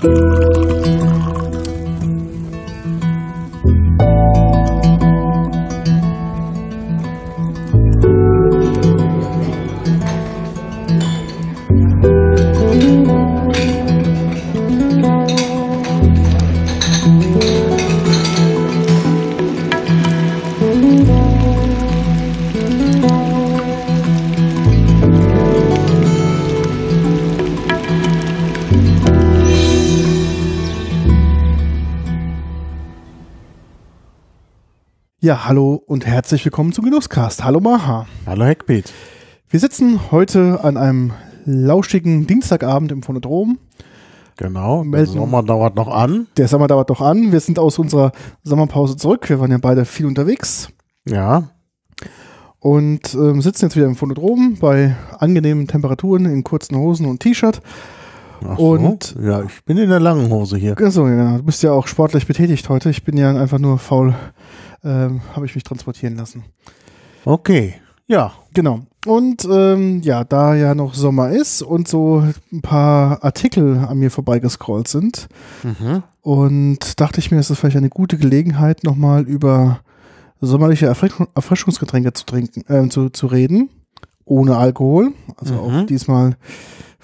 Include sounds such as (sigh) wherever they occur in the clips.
Bye. Ja, hallo und herzlich willkommen zum Genusscast. Hallo Maha. Hallo Heckbeat. Wir sitzen heute an einem lauschigen Dienstagabend im Phonodrom. Genau, der Sommer dauert noch an. Der Sommer dauert noch an. Wir sind aus unserer Sommerpause zurück. Wir waren ja beide viel unterwegs Ja, und ähm, sitzen jetzt wieder im Phonodrom bei angenehmen Temperaturen in kurzen Hosen und T-Shirt. Ach Und- so. ja, ich bin in der langen Hose hier. Achso, ja, genau. Du bist ja auch sportlich betätigt heute. Ich bin ja einfach nur faul, ähm, habe ich mich transportieren lassen. Okay, ja, Genau. Und ähm, ja, da ja noch Sommer ist und so ein paar Artikel an mir vorbeigescrollt sind mhm. und dachte ich mir, es ist vielleicht eine gute Gelegenheit, nochmal über sommerliche Erfrisch Erfrischungsgetränke zu trinken, äh, zu, zu reden, ohne Alkohol. Also auch Mhm. diesmal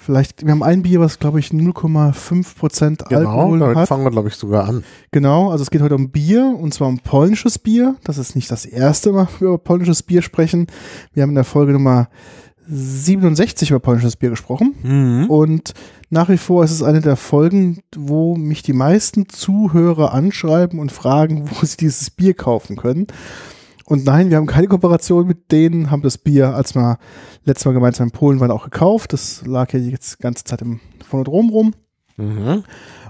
vielleicht, wir haben ein Bier, was glaube ich 0,5 Prozent genau, Alkohol damit hat. fangen wir glaube ich sogar an. Genau, also es geht heute um Bier und zwar um polnisches Bier. Das ist nicht das erste Mal, wir über polnisches Bier sprechen. Wir haben in der Folge Nummer 67 über polnisches Bier gesprochen. Mhm. Und nach wie vor ist es eine der Folgen, wo mich die meisten Zuhörer anschreiben und fragen, (laughs) wo sie dieses Bier kaufen können. Und nein, wir haben keine Kooperation mit denen, haben das Bier, als wir letztes Mal gemeinsam in Polen waren, auch gekauft. Das lag ja jetzt die ganze Zeit im Phonodrom rum. Mhm.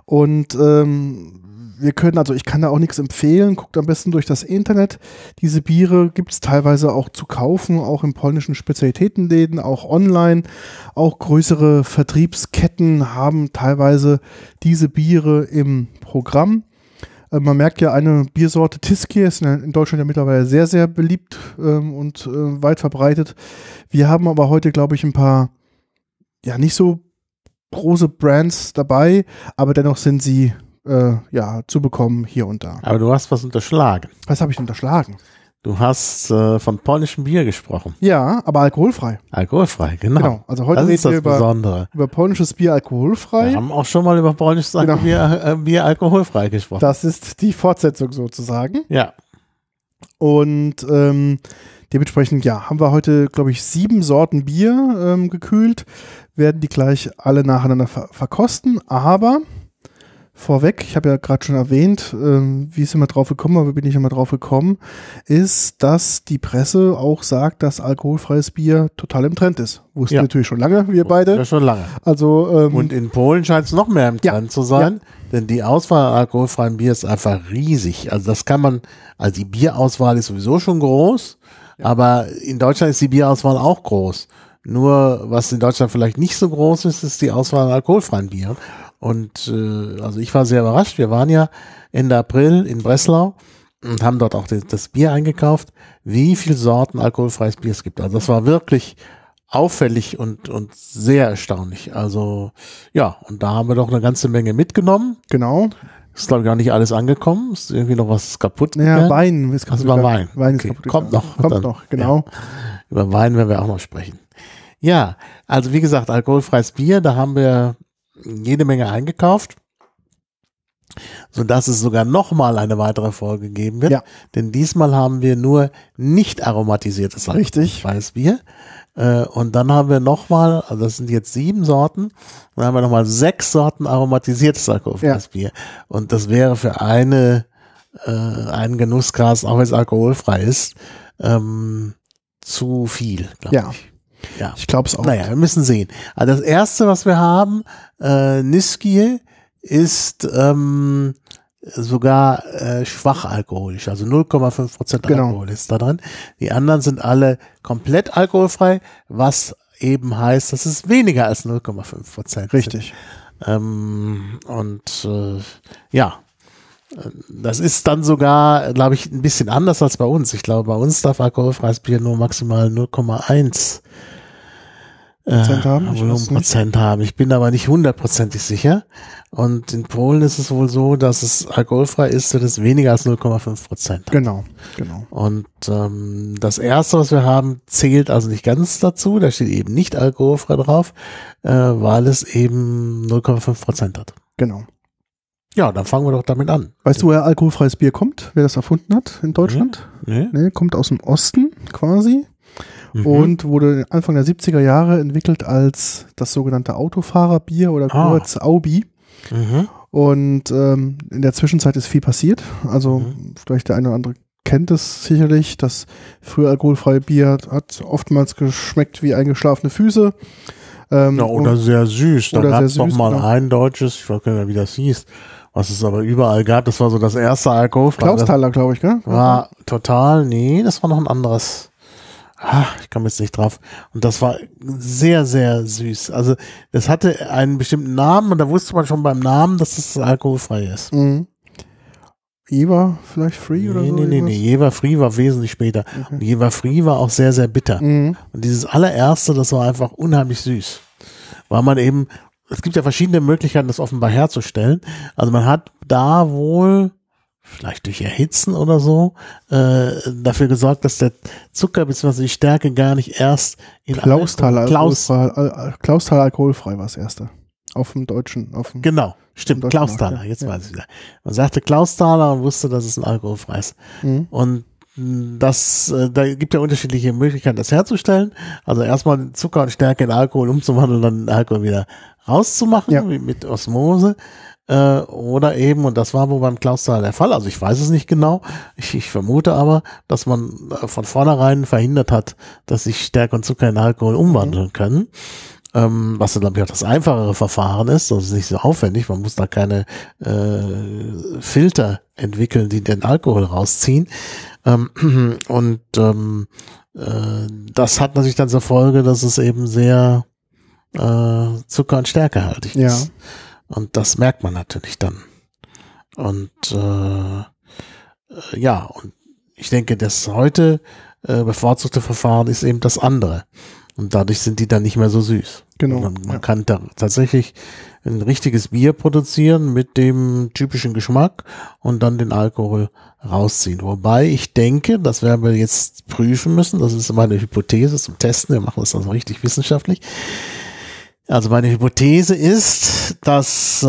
Und ähm, wir können, also ich kann da auch nichts empfehlen, guckt am besten durch das Internet. Diese Biere gibt es teilweise auch zu kaufen, auch in polnischen Spezialitätenläden, auch online. Auch größere Vertriebsketten haben teilweise diese Biere im Programm. Äh, Man merkt ja, eine Biersorte Tiski ist in in Deutschland ja mittlerweile sehr, sehr beliebt ähm, und äh, weit verbreitet. Wir haben aber heute, glaube ich, ein paar, ja, nicht so große Brands dabei, aber dennoch sind sie äh, ja zu bekommen hier und da. Aber du hast was unterschlagen. Was habe ich unterschlagen? Du hast äh, von polnischem Bier gesprochen. Ja, aber alkoholfrei. Alkoholfrei, genau. Genau. Also heute das reden ist das wir über, Besondere. über polnisches Bier alkoholfrei. Wir haben auch schon mal über polnisches Genau. Bier, äh, Bier alkoholfrei gesprochen. Das ist die Fortsetzung sozusagen. ja, Und ähm, dementsprechend, ja, haben wir heute, glaube ich, sieben Sorten Bier ähm, gekühlt, werden die gleich alle nacheinander ver verkosten. Aber vorweg, ich habe ja gerade schon erwähnt, ähm, wie ist immer drauf gekommen, aber wie bin ich immer drauf gekommen, ist, dass die Presse auch sagt, dass alkoholfreies Bier total im Trend ist. Wussten Ja. natürlich schon lange, wir beide. ja schon lange. Also ähm, Und in Polen scheint es noch mehr im Ja, Trend zu sein, denn die Auswahl an alkoholfreiem Bier ist einfach riesig. Also das kann man, also die Bierauswahl ist sowieso schon groß, aber in Deutschland ist die Bierauswahl auch groß. Nur was in Deutschland vielleicht nicht so groß ist, ist die Auswahl an alkoholfreien Bieren. Und äh, also ich war sehr überrascht. Wir waren ja Ende April in Breslau und haben dort auch das, Bier eingekauft, wie viele Sorten alkoholfreies Bier es gibt. Also das war wirklich auffällig und, und sehr erstaunlich. Also ja, und da haben wir doch eine ganze Menge mitgenommen. genau. Ist glaube ich auch nicht alles angekommen. Ist irgendwie noch was kaputt gegangen. Wein ist kaputt war gegangen. Wein. Wein ist Okay, kaputt kommt gegangen. noch Kommt dann. noch, genau. Über Wein werden wir auch noch sprechen. Ja, also wie gesagt, alkoholfreies Bier, da haben wir jede Menge eingekauft, sodass es sogar nochmal eine weitere Folge geben wird. Ja. Denn diesmal haben wir nur nicht aromatisiertes Richtig. alkoholfreies Bier. Äh, Und dann haben wir nochmal, also das sind jetzt sieben Sorten, dann haben wir nochmal sechs Sorten aromatisiertes alkoholfreies Bier. Und das wäre für eine, äh, einen Genussgras, auch wenn es alkoholfrei ist, ähm, zu viel, glaube Ja. ich. Ja. Ich glaube es auch. Naja, wir müssen sehen. Also das erste, was wir haben, äh, Niskie, ist ähm, sogar äh, schwach alkoholisch, also 0,5 Prozent Genau. Alkohol ist da drin. Die anderen sind alle komplett alkoholfrei, was eben heißt, dass es weniger als 0,5 Prozent. Richtig. Ähm, und äh, ja, das ist dann sogar, glaube ich, ein bisschen anders als bei uns. Ich glaube, bei uns darf alkoholfreies Bier nur maximal 0,1 Prozent haben. Ich. Volumenprozent haben. Ich bin aber nicht hundertprozentig sicher. Und in Polen ist es wohl so, dass es alkoholfrei ist, wenn es weniger als 0,5 Prozent hat. Genau, genau. Und ähm, das erste, was wir haben, zählt also nicht ganz dazu. Da steht eben nicht alkoholfrei drauf, äh, weil es eben 0,5 Prozent hat. Genau. Ja, dann fangen wir doch damit an. Weißt du, woher alkoholfreies Bier kommt? Wer das erfunden hat in Deutschland? Nee? Nee, kommt aus dem Osten quasi Mhm. und wurde Anfang der 70er Jahre entwickelt als das sogenannte Autofahrerbier oder Ah. kurz Aubi. Mhm. Und ähm, in der Zwischenzeit ist viel passiert. Also Mhm. vielleicht der eine oder andere kennt es sicherlich. Das frühe alkoholfreie Bier hat oftmals geschmeckt wie eingeschlafene Füße. Ähm, Ja, oder sehr süß. Da oder gab es noch süß, mal genau. ein deutsches, ich weiß gar nicht mehr, wie das hieß, was es aber überall gab. Das war so das erste alkoholfreie. Klausthaler, glaube ich, gell? War total, nee, das war noch ein anderes. Ah, ich komme jetzt nicht drauf. Und das war sehr, sehr süß. Also das hatte einen bestimmten Namen und da wusste man schon beim Namen, dass es alkoholfrei ist. Mhm. Eva vielleicht Free oder nee, so? nee, nee, nee. Jever Free war wesentlich später. Und Jever Free war auch sehr, sehr bitter. Mhm. Und dieses allererste, das war einfach unheimlich süß. Weil man eben, es gibt ja verschiedene Möglichkeiten, das offenbar herzustellen. Also man hat da wohl, vielleicht durch Erhitzen oder so, äh, dafür gesorgt, dass der Zucker bzw. die Stärke gar nicht erst in Klausthaler Klaus, alkoholfrei, Al- Klausthaler alkoholfrei war das erste. Auf dem Deutschen. Auf dem, Genau, stimmt, Klausthaler, jetzt Ja. weiß ich wieder. Man sagte Klausthaler und wusste, dass es ein alkoholfreies. Mhm. Und mh, das, äh, da gibt ja unterschiedliche Möglichkeiten, das herzustellen. Also erstmal Zucker und Stärke in Alkohol umzuwandeln, dann den Alkohol wieder rauszumachen, Ja. wie mit Osmose. Äh, oder eben, und das war wohl beim Klausthaler der Fall, also ich weiß es nicht genau, ich, ich vermute aber, dass man äh, von vornherein verhindert hat, dass sich Stärke und Zucker in Alkohol umwandeln können. Ähm, was dann, glaube ich, auch das einfachere Verfahren ist, das ist nicht so aufwendig, man muss da keine äh, Filter entwickeln, die den Alkohol rausziehen. Ähm, (clears throat) und ähm, äh, das hat natürlich dann zur Folge, dass es eben sehr äh, Zucker- und Stärkehaltig Ja. Und das merkt man natürlich dann. Und äh, ja, und ich denke, das heute äh, bevorzugte Verfahren ist eben das andere. Und dadurch sind die dann nicht mehr so süß. Genau, Man, man ja. kann da tatsächlich ein richtiges Bier produzieren mit dem typischen Geschmack und dann den Alkohol rausziehen. Wobei ich denke, das werden wir jetzt prüfen müssen, das ist meine Hypothese zum Testen, wir machen das also richtig wissenschaftlich. Also meine Hypothese ist, dass äh,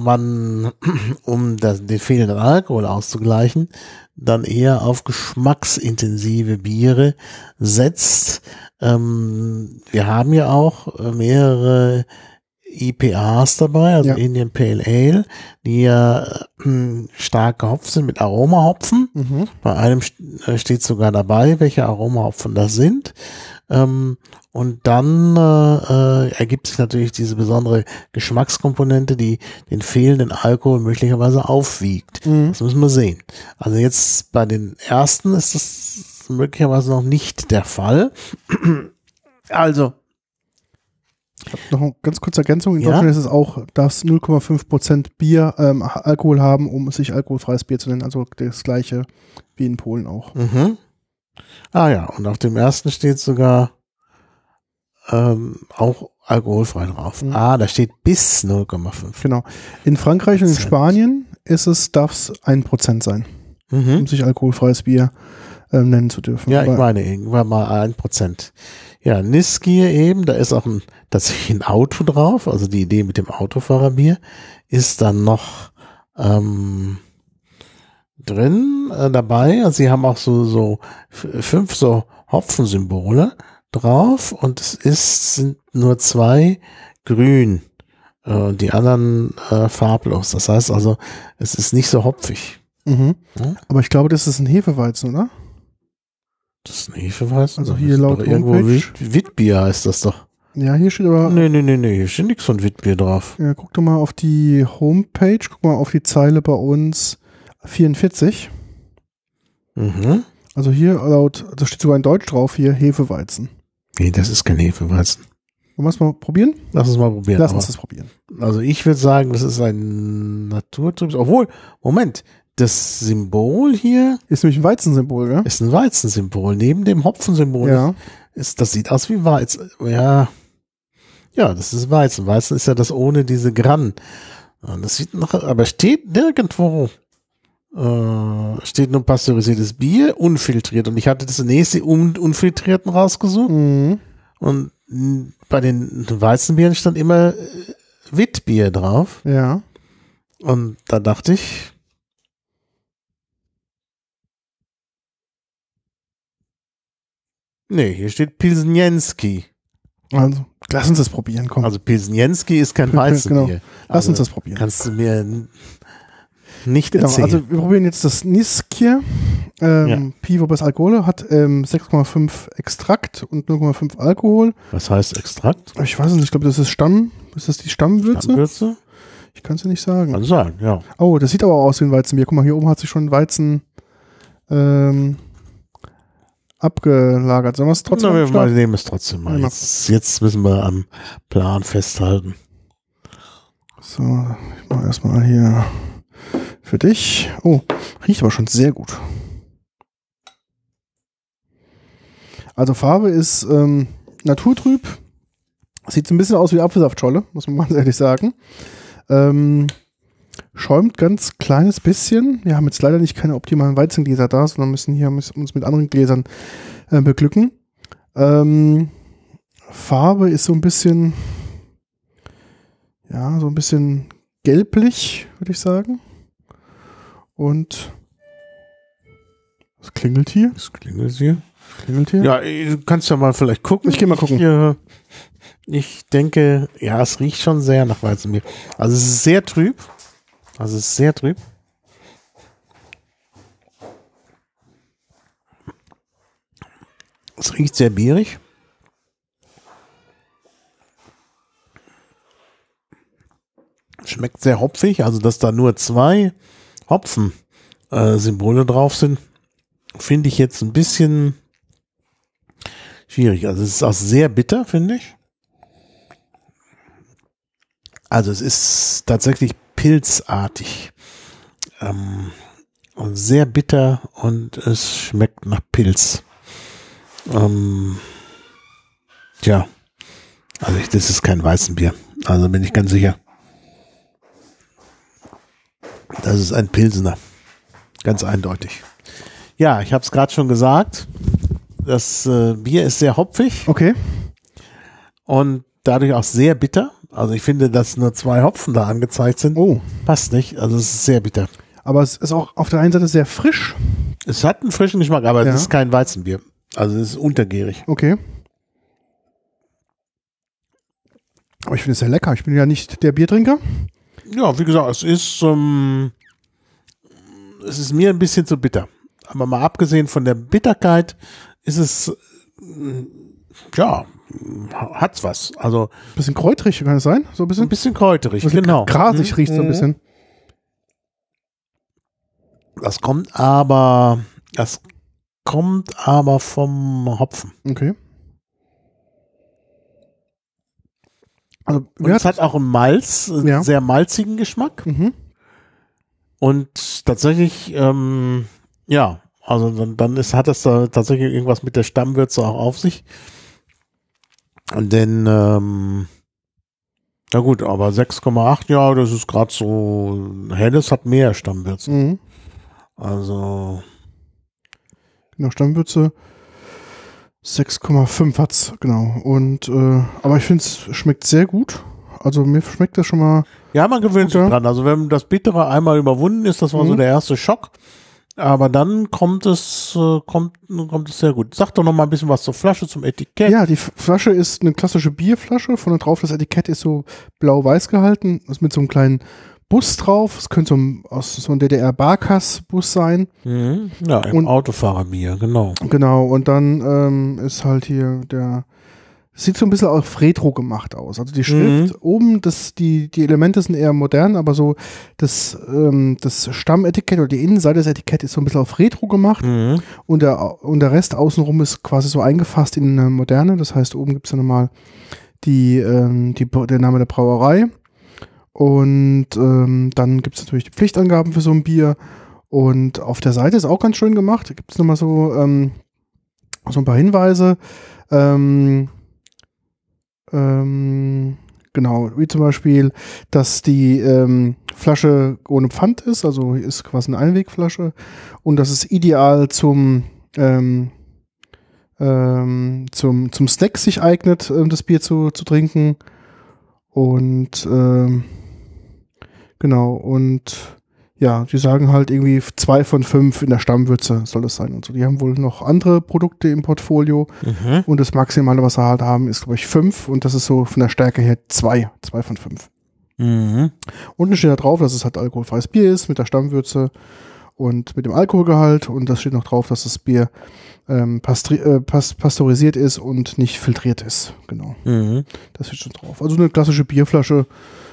man, (clears throat) um das, den fehlenden Alkohol auszugleichen, dann eher auf geschmacksintensive Biere setzt. Ähm, wir haben ja auch äh, mehrere IPAs dabei, also Ja. Indian Pale Ale, die ja äh, stark gehopft sind mit Aromahopfen. Mhm. Bei einem äh, steht sogar dabei, welche Aromahopfen das sind. Ähm, und dann äh, äh, ergibt sich natürlich diese besondere Geschmackskomponente, die den fehlenden Alkohol möglicherweise aufwiegt. Mhm. Das müssen wir sehen. Also jetzt bei den ersten ist das möglicherweise noch nicht der Fall. Also, Noch eine ganz kurze Ergänzung. In Ja? Deutschland ist es auch, dass 0,5% Bier ähm, Alkohol haben, um sich alkoholfreies Bier zu nennen. Also das gleiche wie in Polen auch. mhm. ah ja, und auf dem ersten steht sogar ähm, auch alkoholfrei drauf. Mhm. Ah, da steht bis 0,5. Genau. In Frankreich und in. Spanien ist es, darf es 1% sein, Mhm. um sich alkoholfreies Bier ähm, nennen zu dürfen. Ja, ich meine, irgendwann mal ein Prozent. Ja, Niskier eben, da ist auch ein, tatsächlich ein Auto drauf, also die Idee mit dem Autofahrerbier ist dann noch ähm, drin äh, dabei. Also sie haben auch so, so fünf so Hopfensymbole drauf und es ist, sind nur zwei grün äh, und die anderen äh, farblos. Das heißt also, es ist nicht so hopfig. Mhm. Ja. Aber ich glaube, das ist ein Hefeweizen, oder? Das ist ein Hefeweizen. Also Das hier laut irgendwo Homepage. Wit Witbier heißt das doch. Ja, hier steht aber, Nee, nee, nee, nee, hier steht nichts von Witbier drauf. ja, guck doch mal auf die Homepage, guck mal auf die Zeile bei uns 44. Mhm. Also hier laut, da steht sogar in Deutsch drauf, hier Hefeweizen. Nee, das ist kein Hefeweizen. Wollen wir es mal probieren? Lass uns mal probieren. Lass uns das probieren. also ich würde sagen, das ist ein naturtrübes. Obwohl, Moment, das Symbol hier Ist nämlich ein Weizensymbol, gell? ist ein Weizensymbol. Neben dem Hopfensymbol Ja. ist, das sieht aus wie Weizen. Ja, Ja, das ist Weizen. Weizen ist ja das ohne diese Gran. Das sieht noch, aber steht nirgendwo. Äh, steht nur pasteurisiertes Bier, unfiltriert. Und ich hatte das nächste un unfiltrierten rausgesucht. Mhm. Und bei den Weizenbieren stand immer äh, Witbier drauf. Ja. Und da dachte ich, nee, hier steht Pilsnienski. Also, lass uns das probieren, komm. Also Pilsnienski ist kein (laughs) Genau. Weizenbier. lass also uns das probieren. Kannst du mir nicht Genau, erzählen. also wir probieren jetzt das Niskier. Ähm, Ja. Pivo bis Alkohol hat ähm, 6,5 Extrakt und 0,5 Alkohol. Was heißt Extrakt? Ich weiß es nicht, ich glaube, das ist Stamm. Ist das die Stammwürze? Stammwürze? Ich kann es dir nicht sagen. Kann sein, ja. Oh, das sieht aber aus wie ein Weizenbier. Guck mal, hier oben hat sich schon Weizen ähm, abgelagert. Sollen wir es trotzdem Na, wir mal nehmen es trotzdem mal. Ja, mal Jetzt, jetzt müssen wir am Plan festhalten. So, ich mache erstmal hier für dich. Oh, riecht aber schon sehr gut. Also Farbe ist ähm, naturtrüb. Sieht so ein bisschen aus wie Apfelsaftscholle, muss man ganz (laughs) ehrlich sagen. Ähm, schäumt ganz kleines bisschen. Wir haben jetzt leider nicht keine optimalen Weizengläser da, sondern müssen hier uns mit anderen Gläsern äh, beglücken. Ähm, Farbe ist so ein bisschen, ja, so ein bisschen gelblich, würde ich sagen. Und was klingelt hier? Das klingelt hier. Was klingelt hier? Ja, du kannst ja mal vielleicht gucken. Ich geh mal gucken. Ich, äh, ich denke, ja, es riecht schon sehr nach Weizenbier. Also es ist sehr trüb. Also es ist sehr trüb. Es riecht sehr bierig. Schmeckt sehr hopfig, also dass da nur zwei Hopfen-Symbole drauf sind, finde ich jetzt ein bisschen schwierig. Also es ist auch sehr bitter, finde ich. Also es ist tatsächlich pilzartig. Ähm, und sehr bitter und es schmeckt nach Pilz. Ähm, tja, also ich, das ist kein Weizenbier. Also bin ich ganz sicher. Das ist ein Pilsener. Ganz eindeutig. Ja, ich habe es gerade schon gesagt. Das äh, Bier ist sehr hopfig Okay. und dadurch auch sehr bitter. Also ich finde, dass nur zwei Hopfen da angezeigt sind. Oh, Passt nicht. Also es ist sehr bitter. aber es ist auch auf der einen Seite sehr frisch. Es hat einen frischen Geschmack, aber Ja. es ist kein Weizenbier. Also es ist untergärig. Okay. Aber ich finde es sehr lecker. Ich bin ja nicht der Biertrinker. Ja, wie gesagt, es ist, ähm, es ist mir ein bisschen zu bitter. Aber mal abgesehen von der Bitterkeit ist es, äh, ja, hat's was. Also Bisschen kräutrig, kann es sein? So ein ein bisschen? bisschen kräuterig, bisschen genau. Grasig Mhm. riecht so ein Mhm. bisschen. Das kommt aber, das kommt aber vom Hopfen. Okay. Also, Und es hat auch einen Malz, einen Ja. sehr malzigen Geschmack. mhm. Und tatsächlich, ähm, ja, also dann, dann ist, hat das da tatsächlich irgendwas mit der Stammwürze auch auf sich. Denn, ähm, na gut, aber 6,8, ja, das ist gerade so, helles hat mehr Stammwürze. Mhm. Also, Genau, Stammwürze 6,5 hat's, genau. Und, äh, aber ich finde es schmeckt sehr gut. Also mir schmeckt das schon mal. ja, man gewöhnt sich dran. Also wenn das Bittere einmal überwunden ist, das war so Mhm. der erste Schock. Aber dann kommt es, äh, kommt, kommt es sehr gut. Sag doch noch mal ein bisschen was zur Flasche, zum Etikett. Ja, die Flasche ist eine klassische Bierflasche. Vorne drauf das Etikett ist so blau-weiß gehalten. Ist mit so einem kleinen Bus drauf. Es könnte so ein, aus so ein DDR-Barkas-Bus sein. Mhm. Ja, im Autofahrerbier, genau. Genau, und dann ähm, ist halt hier der. Sieht so ein bisschen auf Retro gemacht aus. Also die Schrift oben, das, die, die Elemente sind eher modern, aber so das, ähm, das Stammetikett oder die Innenseite des Etiketts ist so ein bisschen auf Retro gemacht Mhm. und der, und der Rest außenrum ist quasi so eingefasst in eine moderne. Das heißt, oben gibt es dann nochmal die, ähm, die, der Name der Brauerei. Und ähm, dann gibt es natürlich die Pflichtangaben für so ein Bier. Und auf der Seite ist auch ganz schön gemacht. Da gibt es nochmal so, ähm, so ein paar Hinweise. Ähm, ähm, Genau, wie zum Beispiel, dass die ähm, Flasche ohne Pfand ist, also ist quasi eine Einwegflasche und das ist ideal zum ähm, ähm, zum, zum Snack sich eignet, ähm, das Bier zu, zu trinken. Und ähm, genau, und ja, die sagen halt irgendwie zwei von fünf in der Stammwürze soll es sein und so. Die haben wohl noch andere Produkte im Portfolio Mhm. und das Maximale, was sie halt haben, ist, glaube ich, fünf und das ist so von der Stärke her zwei, zwei von fünf. Mhm. Unten steht da drauf, dass es halt alkoholfreies Bier ist mit der Stammwürze und mit dem Alkoholgehalt und das steht noch drauf, dass das Bier ähm, äh, pas pasteurisiert ist und nicht filtriert ist. Genau, Mhm. das steht schon drauf. Also eine klassische Bierflasche,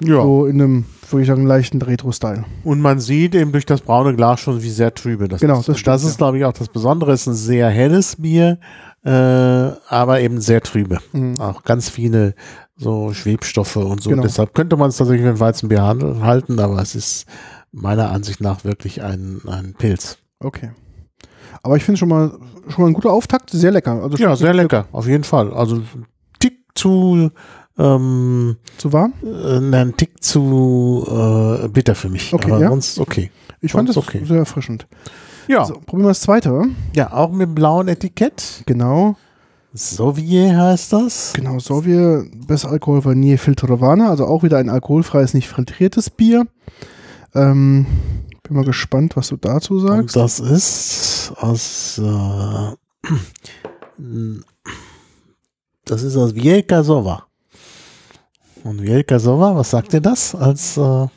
Ja. so in einem, würde ich sagen, leichten Retro-Style. Und man sieht eben durch das braune Glas schon, wie sehr trübe das Genau, ist. das Und stimmt, das ist, ja. glaube ich, auch das Besondere. Es ist ein sehr helles Bier, äh, aber eben sehr trübe. Mhm. Auch ganz viele so Schwebstoffe und so. Genau. Deshalb könnte man es tatsächlich mit Weizenbier halten, aber es ist meiner Ansicht nach wirklich ein, ein Pilz. Okay. Aber ich finde schon mal, schon mal ein guter Auftakt, sehr lecker. Also Ja, sehr lecker, auf jeden Fall. Also Tick zu, ähm, Zu warm? äh, ein Tick zu äh, bitter für mich. Okay, aber ja. sonst okay. Ich fand das Sonst okay. sehr erfrischend. Ja, So, probieren wir das zweite. ja, auch mit blauem Etikett. Genau. Soviet heißt das. Genau, so wir Best Alkohol Vanille Filtrovana, also auch wieder ein alkoholfreies, nicht filtriertes Bier. Ähm, bin mal gespannt, was du dazu Und sagst. das ist aus äh, (clears throat) das ist aus Wielka Sova. Und Wielka Sova, was sagt ihr das? Als äh,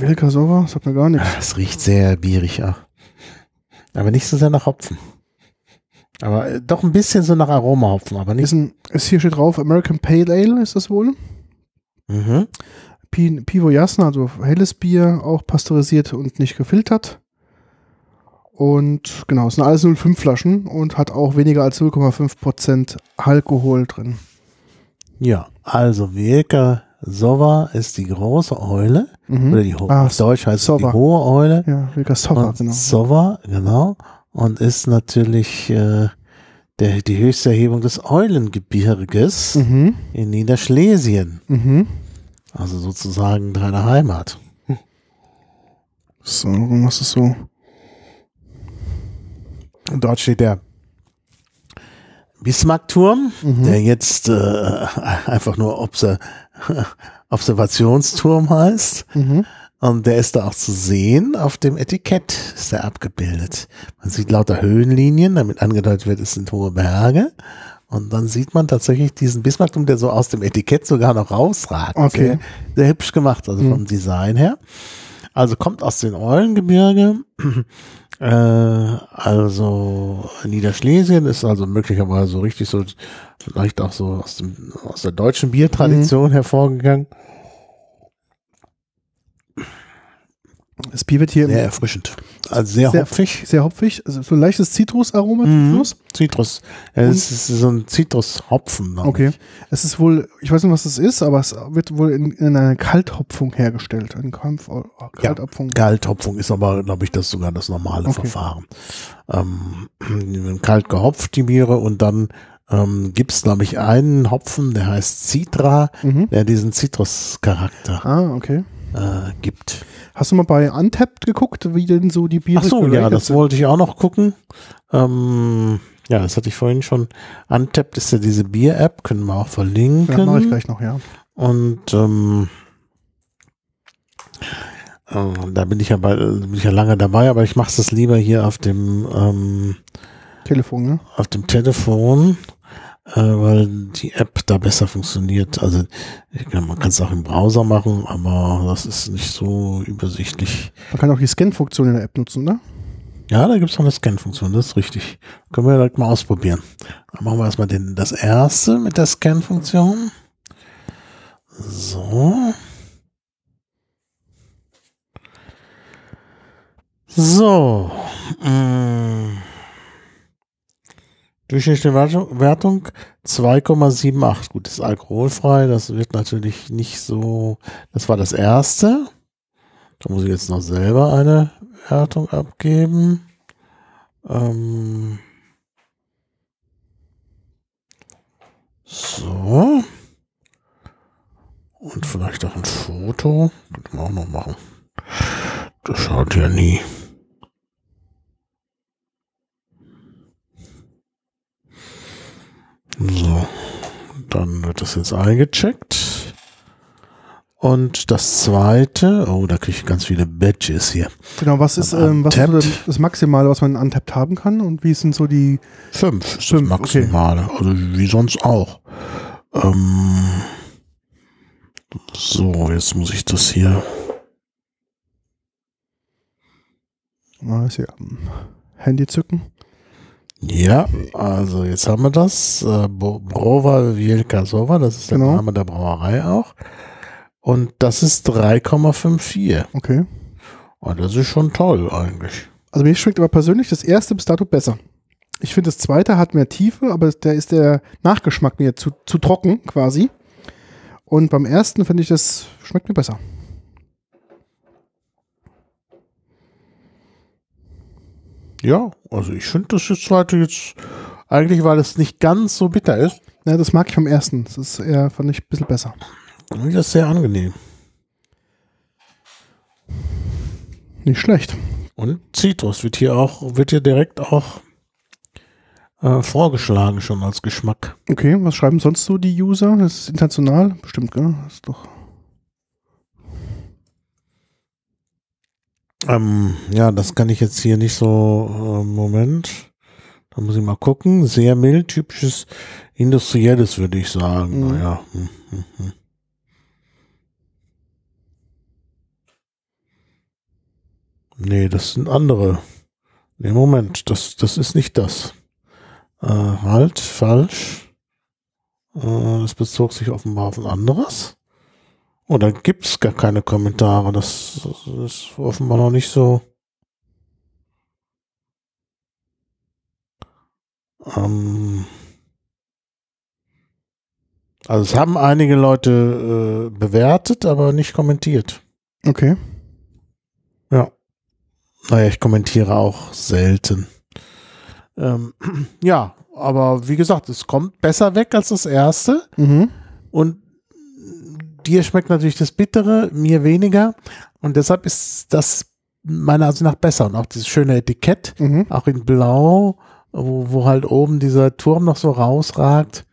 Wilka Sova, sagt mir gar nichts. es riecht sehr bierig auch. Aber nicht so sehr nach Hopfen. Aber äh, doch ein bisschen so nach Aromahopfen, aber nicht. Ist, ein, ist hier steht drauf, American Pale Ale ist das wohl. Mhm. Pi- Pivo Jasna, also helles Bier, auch pasteurisiert und nicht gefiltert. Und genau, es sind alles 0,5 Flaschen und hat auch weniger als 0,5% Alkohol drin. Ja, also Wielka Sova ist die große Eule. Mhm. Oder die Ah, auf Deutsch heißt es Sova. die hohe Eule. Ja, Sova, genau. Sova, genau. Und ist natürlich äh, der, die höchste Erhebung des Eulengebirges Mhm. in Niederschlesien. Mhm. Also sozusagen deine Heimat. So, was ist so? Und dort steht der Bismarckturm, Mhm. der jetzt äh, (laughs) einfach nur Obser (laughs) Observationsturm heißt. Mhm. Und der ist da auch zu sehen. Auf dem Etikett ist er abgebildet. Man sieht lauter Höhenlinien, damit angedeutet wird, es sind hohe Berge. Und dann sieht man tatsächlich diesen Bismarckturm, der so aus dem Etikett sogar noch rausragt. Okay. Sehr, sehr hübsch gemacht, also vom Design her. Also kommt aus den Eulengebirge. Äh, also Niederschlesien ist also möglicherweise so richtig so, vielleicht auch so aus, dem, aus der deutschen Biertradition hervorgegangen. Das Bier wird hier Sehr erfrischend. Also sehr, Sehr- hopfig. sehr hopfig, also so ein leichtes Zitrusaroma Mhm. Schluss. Zitrus. Ja, es ist so ein Zitrushopfen. Okay. ich. Es ist wohl, ich weiß nicht, was das ist, aber es wird wohl in, in einer Kalthopfung hergestellt. Eine Kampf Kalthopfung. Kalthopfung ist aber, glaube ich, das sogar das normale Okay. Verfahren. Ähm, kalt gehopft, die Biere, und dann ähm, gibt es, glaube ich, einen Hopfen, der heißt Citra, Mhm. der diesen Zitruscharakter Ah, okay. Äh, gibt. Hast du mal bei Untapped geguckt, wie denn so die Biere Ach so, ja, das sind? wollte ich auch noch gucken. Ähm, ja, das hatte ich vorhin schon. Untapped ist ja diese Bier-App, können wir auch verlinken. Ja, mache ich gleich noch, ja. Und ähm, äh, da bin ich ja bei, bin ich ja lange dabei, aber ich mache das lieber hier auf dem ähm, Telefon, ne? auf dem Telefon, äh, weil die App da besser funktioniert. Also ja, man kann es auch im Browser machen, aber das ist nicht so übersichtlich. Man kann auch die Scan-Funktion in der App nutzen, ne? Ja, da gibt's noch eine Scan-Funktion, das ist richtig. Können wir direkt mal ausprobieren. Dann machen wir erstmal den, das erste mit der Scan-Funktion. So. So. Mm. Durchschnittliche Wertung, Wertung 2,78. Gut, ist alkoholfrei. Das wird natürlich nicht so. Das war das erste. Da muss ich jetzt noch selber eine Wertung abgeben. Ähm so. Und vielleicht auch ein Foto. Könnte man auch noch machen. Das schaut ja nie. So, dann wird das jetzt eingecheckt. Und das zweite, oh, da kriege ich ganz viele Badges hier. Genau, was ist, ähm, was ist das- Maximale, was man untappt haben kann und wie sind so die. Fünf ist Fünf, das Maximale. Also wie sonst auch. Ähm, so, jetzt muss ich das hier. Ah, ist ja, ähm, Handy zücken. Ja, also jetzt haben wir das. Äh, Brova Wielka Sova, das ist der Genau. Name der Brauerei auch. Und das ist 3,54. Okay. Und das ist schon toll eigentlich. Also mir schmeckt aber persönlich das erste bis dato besser. Ich finde, das zweite hat mehr Tiefe, aber da ist der Nachgeschmack mir zu, zu trocken quasi. Und beim ersten finde ich, das schmeckt mir besser. Ja, also ich finde das jetzt zweite jetzt eigentlich, weil es nicht ganz so bitter ist, Ja, das mag ich vom ersten. Das ist eher, fand ich, ein bisschen besser. das sehr angenehm. Nicht schlecht. Und Zitrus wird hier auch, wird hier direkt auch äh, vorgeschlagen schon als Geschmack. Okay, was schreiben sonst so die User? Das ist international? Bestimmt, gell? Das ist doch. Ähm, ja, das kann ich jetzt hier nicht so, äh, Moment. Da muss ich mal gucken. Sehr mild, typisches industrielles, würde ich sagen. Mhm. Naja. Hm, hm, hm. Nee, das sind andere. Nee, Moment, das, das ist nicht das. Äh, halt, falsch. Äh, das bezog sich offenbar auf ein anderes. Oh, da gibt's gar keine Kommentare. Das, das ist offenbar noch nicht so. Ähm also es haben einige Leute äh, bewertet, aber nicht kommentiert. Okay. Ja. Naja, ich kommentiere auch selten. Ähm, (clears throat) ja, aber wie gesagt, es kommt besser weg als das erste. Mhm. Und dir schmeckt natürlich das Bittere, mir weniger. Und deshalb ist das meiner Ansicht nach besser. Und auch dieses schöne Etikett, Mhm. auch in Blau, wo, wo halt oben dieser Turm noch so rausragt.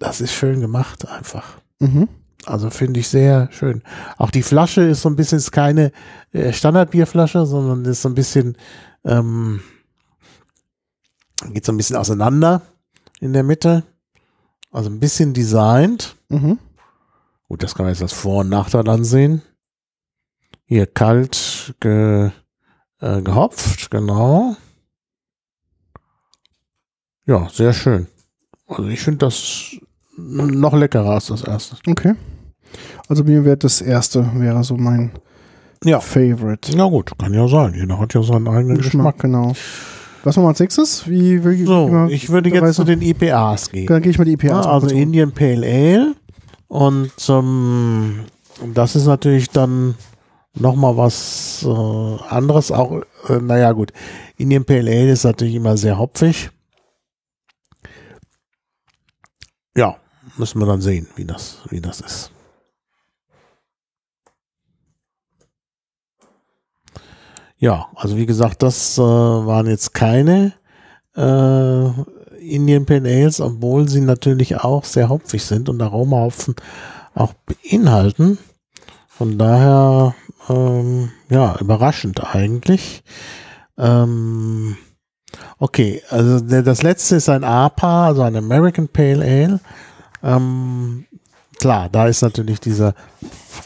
Das ist schön gemacht einfach. Mhm. Also finde ich sehr schön. Auch die Flasche ist so ein bisschen, ist keine äh, Standardbierflasche, sondern ist so ein bisschen, ähm, geht so ein bisschen auseinander in der Mitte. Also ein bisschen designt. Mhm. Gut, das kann man jetzt als Vor- und Nachteil ansehen. Hier kalt ge, äh, gehopft, genau. Ja, sehr schön. Also ich finde das noch leckerer als das erste. Okay. Also mir wäre das erste, wäre so mein Ja. Favorite. Ja gut, kann ja sein. Jeder hat ja seinen eigenen Geschmack, Geschmack. genau. Was machen wir als nächstes? Wie, wie, So, ich würde jetzt zu den IPAs gehen. Dann gehe ich mal die IPA Ja, also Indian Pale Ale. Und ähm, das ist natürlich dann nochmal was äh, anderes. Auch, äh, naja gut, Indian Pale Ale ist natürlich immer sehr hopfig. Ja, müssen wir dann sehen, wie das, wie das ist. Ja, also wie gesagt, das äh, waren jetzt keine äh, Indian Pale Ales, obwohl sie natürlich auch sehr hopfig sind und Aromahopfen auch beinhalten. Von daher, ähm, ja, überraschend eigentlich. Ähm, okay, also der, das letzte ist ein APA, also ein American Pale Ale. Ähm, klar, da ist natürlich dieser,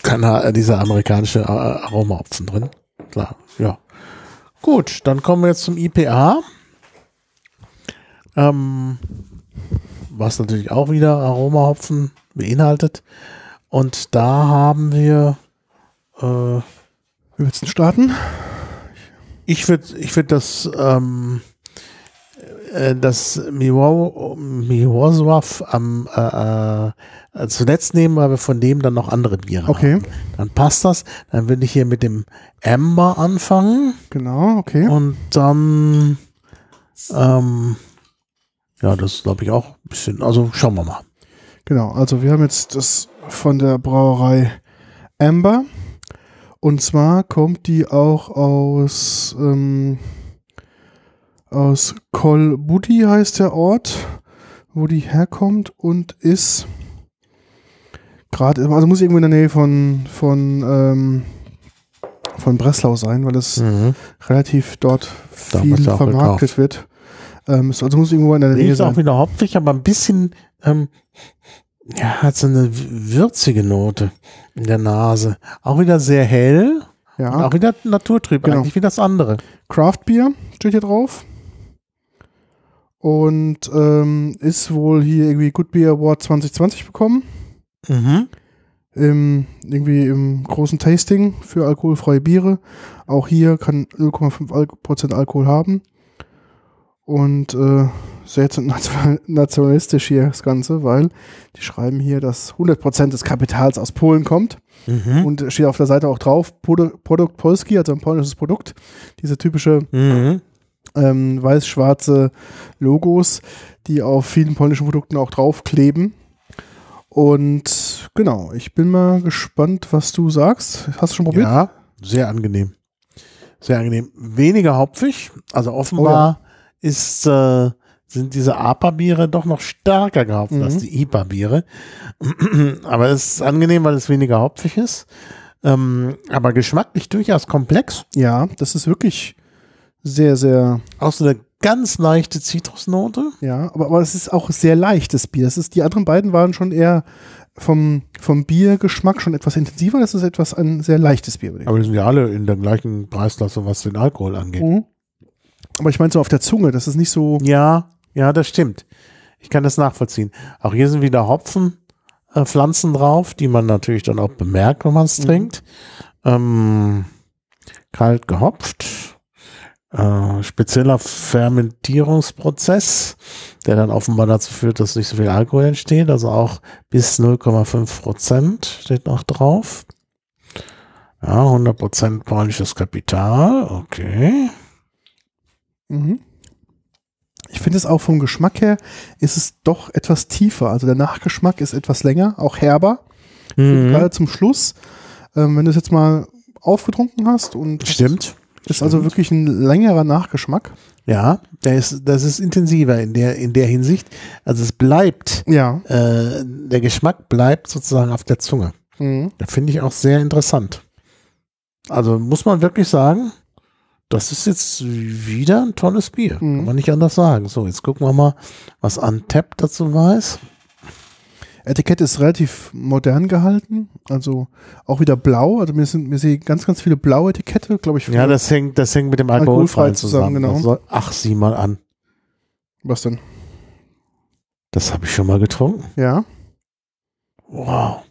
Kana äh, dieser amerikanische äh, Aromahopfen drin. Klar, ja. Gut, dann kommen wir jetzt zum IPA. Ähm, was natürlich auch wieder Aromahopfen beinhaltet. Und da haben wir, äh, Wie willst du starten? ich würde ich würd das, ähm, äh, das Miwoswaf am äh, äh, zuletzt nehmen, weil wir von dem dann noch andere Biere Okay. haben. Dann passt das. Dann würde ich hier mit dem Amber anfangen. Genau, okay. Und dann, ähm, ja, das glaube ich auch ein bisschen, also schauen wir mal. Genau, also wir haben jetzt das von der Brauerei Amber. Und zwar kommt die auch aus, ähm, aus Kolbudi heißt der Ort, wo die herkommt und ist gerade, also muss irgendwo in der Nähe von, von, ähm, von Breslau sein, weil es Mhm. relativ dort viel vermarktet wird. Ähm, also muss irgendwo in der Nähe ist auch sein. wieder hopfig, aber ein bisschen, ähm, ja, hat so eine würzige Note in der Nase. Auch wieder sehr hell, und Ja, auch wieder naturtrüb, Genau. eigentlich wie das andere. Craft Beer steht hier drauf. Und ähm, ist wohl hier irgendwie Good Beer Award 2020 bekommen. Mhm. Im, irgendwie im großen Tasting für alkoholfreie Biere. Auch hier kann 0,5 Al Prozent Alkohol haben. Und äh, sehr (laughs) nation- nationalistisch hier das Ganze, weil die schreiben hier, dass 100% des Kapitals aus Polen kommt. Mhm. Und steht auf der Seite auch drauf, Produ Produkt Polski, also ein polnisches Produkt. Diese typische Mhm. ähm, weiß-schwarze Logos, die auf vielen polnischen Produkten auch draufkleben. Und genau, ich bin mal gespannt, was du sagst. Hast du schon probiert? Ja, sehr angenehm. Sehr angenehm. Weniger hopfig, also offenbar ist, äh, sind diese APA-Biere doch noch stärker gehopft Mhm. als die IPA-Biere. (clears throat) aber es ist angenehm, weil es weniger hopfig ist. Ähm, aber geschmacklich durchaus komplex. Ja, das ist wirklich sehr, sehr, Auch so eine ganz leichte Zitrusnote. ja, aber, aber es ist auch sehr leichtes Bier. Das ist, die anderen beiden waren schon eher vom, vom Biergeschmack schon etwas intensiver. Das ist etwas ein sehr leichtes Bier. Aber die sind ja alle in der gleichen Preisklasse, was den Alkohol angeht. Mhm. Aber ich meine so auf der Zunge, das ist nicht so, Ja, ja, das stimmt. Ich kann das nachvollziehen. Auch hier sind wieder Hopfen, äh, Pflanzen drauf, die man natürlich dann auch bemerkt, wenn man es Mhm. trinkt. Ähm, kalt gehopft. Äh, spezieller Fermentierungsprozess, der dann offenbar dazu führt, dass nicht so viel Alkohol entsteht. Also auch bis 0,5 Prozent steht noch drauf. Ja, 100 Prozent polnisches Kapital. Okay. Mhm. Ich finde es auch vom Geschmack her ist es doch etwas tiefer. Also der Nachgeschmack ist etwas länger, auch herber. Mhm. Gerade zum Schluss, ähm, wenn du es jetzt mal aufgetrunken hast und Stimmt. ist also Stimmt. wirklich ein längerer Nachgeschmack. Ja, der ist, das ist intensiver in der, in der Hinsicht. Also es bleibt, Ja. äh, der Geschmack bleibt sozusagen auf der Zunge. Mhm. Da finde ich auch sehr interessant. Also muss man wirklich sagen, das ist jetzt wieder ein tolles Bier. Mhm. Kann man nicht anders sagen. So, jetzt gucken wir mal, was Untap dazu weiß. Etikett ist relativ modern gehalten, also auch wieder blau. Also mir sind mir sehen ganz, ganz viele blaue Etikette, glaube ich. Ja, das hängt, das hängt mit dem Alkoholfrei Alkoholfreien zusammen. zusammen, genau. Soll, ach, sieh mal an. was denn? Das habe ich schon mal getrunken. Ja. Wow.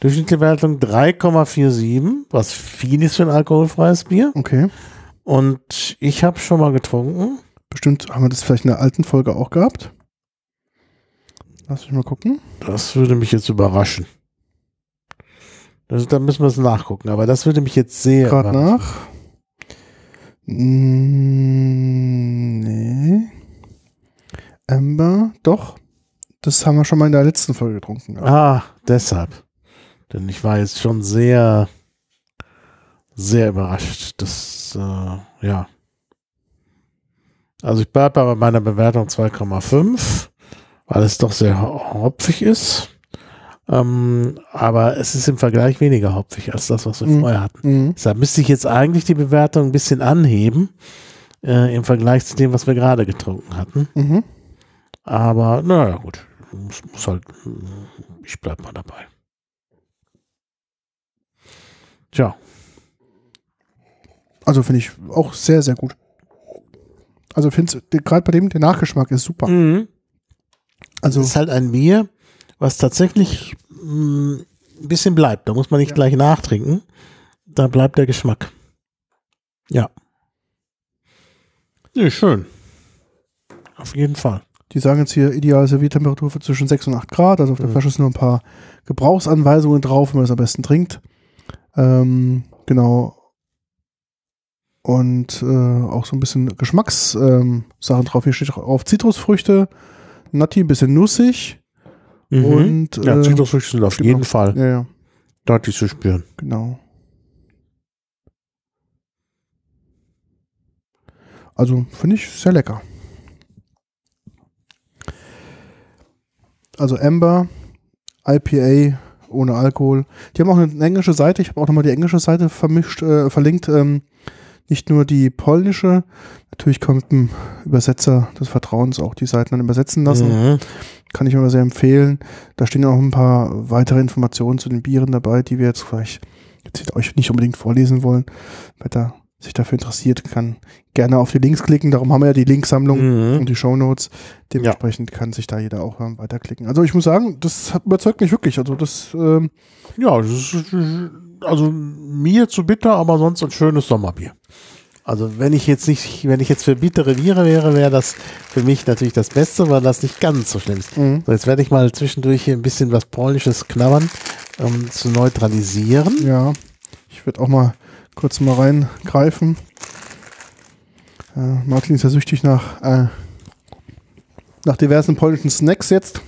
Durchschnittliche Wertung 3,47, was viel ist für ein alkoholfreies Bier. Okay. Und ich habe schon mal getrunken. Bestimmt haben wir das vielleicht in der alten Folge auch gehabt. Lass mich mal gucken. Das würde mich jetzt überraschen. Das, da müssen wir es nachgucken. Aber das würde mich jetzt sehr Gerade nach. Mm, nee. Amber, doch. Das haben wir schon mal in der letzten Folge getrunken. Ah, deshalb. Denn ich war jetzt schon sehr, sehr überrascht. Das, äh, ja. Also ich bleibe bei meiner Bewertung 2,5, weil es doch sehr ho- hopfig ist. Ähm, aber es ist im Vergleich weniger hopfig als das, was wir Mhm. vorher hatten. Mhm. Deshalb müsste ich jetzt eigentlich die Bewertung ein bisschen anheben äh, im Vergleich zu dem, was wir gerade getrunken hatten. Mhm. Aber naja, gut. Muss, muss halt, ich bleib mal dabei. Tja, Also finde ich auch sehr, sehr gut. Also finde es, gerade bei dem, der Nachgeschmack ist super. mhm. Also, es ist halt ein Bier, was tatsächlich mh, ein bisschen bleibt. Da muss man nicht Ja. gleich nachtrinken. Da bleibt der Geschmack. Ja. Ja, schön. Auf jeden Fall. die sagen jetzt hier ideale Serviertemperatur für zwischen 6 und 8 Grad. Also auf der Mhm. Flasche sind nur ein paar Gebrauchsanweisungen drauf, wie man das am besten trinkt. Ähm, genau. Und äh, auch so ein bisschen Geschmackssachen ähm, drauf. Hier steht drauf Zitrusfrüchte, Nutty, ein bisschen nussig Mhm. Und ja, äh, Zitrusfrüchte sind auf genau. jeden Fall ja, ja, deutlich zu spüren. genau. Also finde ich sehr lecker. Also Amber, IPA ohne Alkohol. Die haben auch eine englische Seite. Ich habe auch nochmal die englische Seite vermischt, äh, verlinkt. Ähm, nicht nur die polnische. Natürlich mit dem Übersetzer des Vertrauens auch die Seiten dann übersetzen lassen. Mhm. Kann ich immer sehr empfehlen. Da stehen auch ein paar weitere Informationen zu den Bieren dabei, die wir jetzt vielleicht jetzt euch nicht unbedingt vorlesen wollen. Da sich dafür interessiert, kann gerne auf die Links klicken. Darum haben wir ja die Linksammlung Mhm. und die Shownotes. Dementsprechend kann sich da jeder auch ähm, weiterklicken. Also ich muss sagen, das überzeugt mich wirklich. Also das ähm, Ja, das ist, also mir zu bitter, aber sonst ein schönes Sommerbier. Also wenn ich jetzt nicht, wenn ich jetzt für bittere Biere wäre, wäre das für mich natürlich das Beste, weil das nicht ganz so schlimm ist. Mhm. So, jetzt werde ich mal zwischendurch hier ein bisschen was Polnisches knabbern, um zu neutralisieren. ja, ich werde auch mal kurz mal reingreifen. Äh, Martin ist ja süchtig nach äh, nach diversen polnischen Snacks jetzt.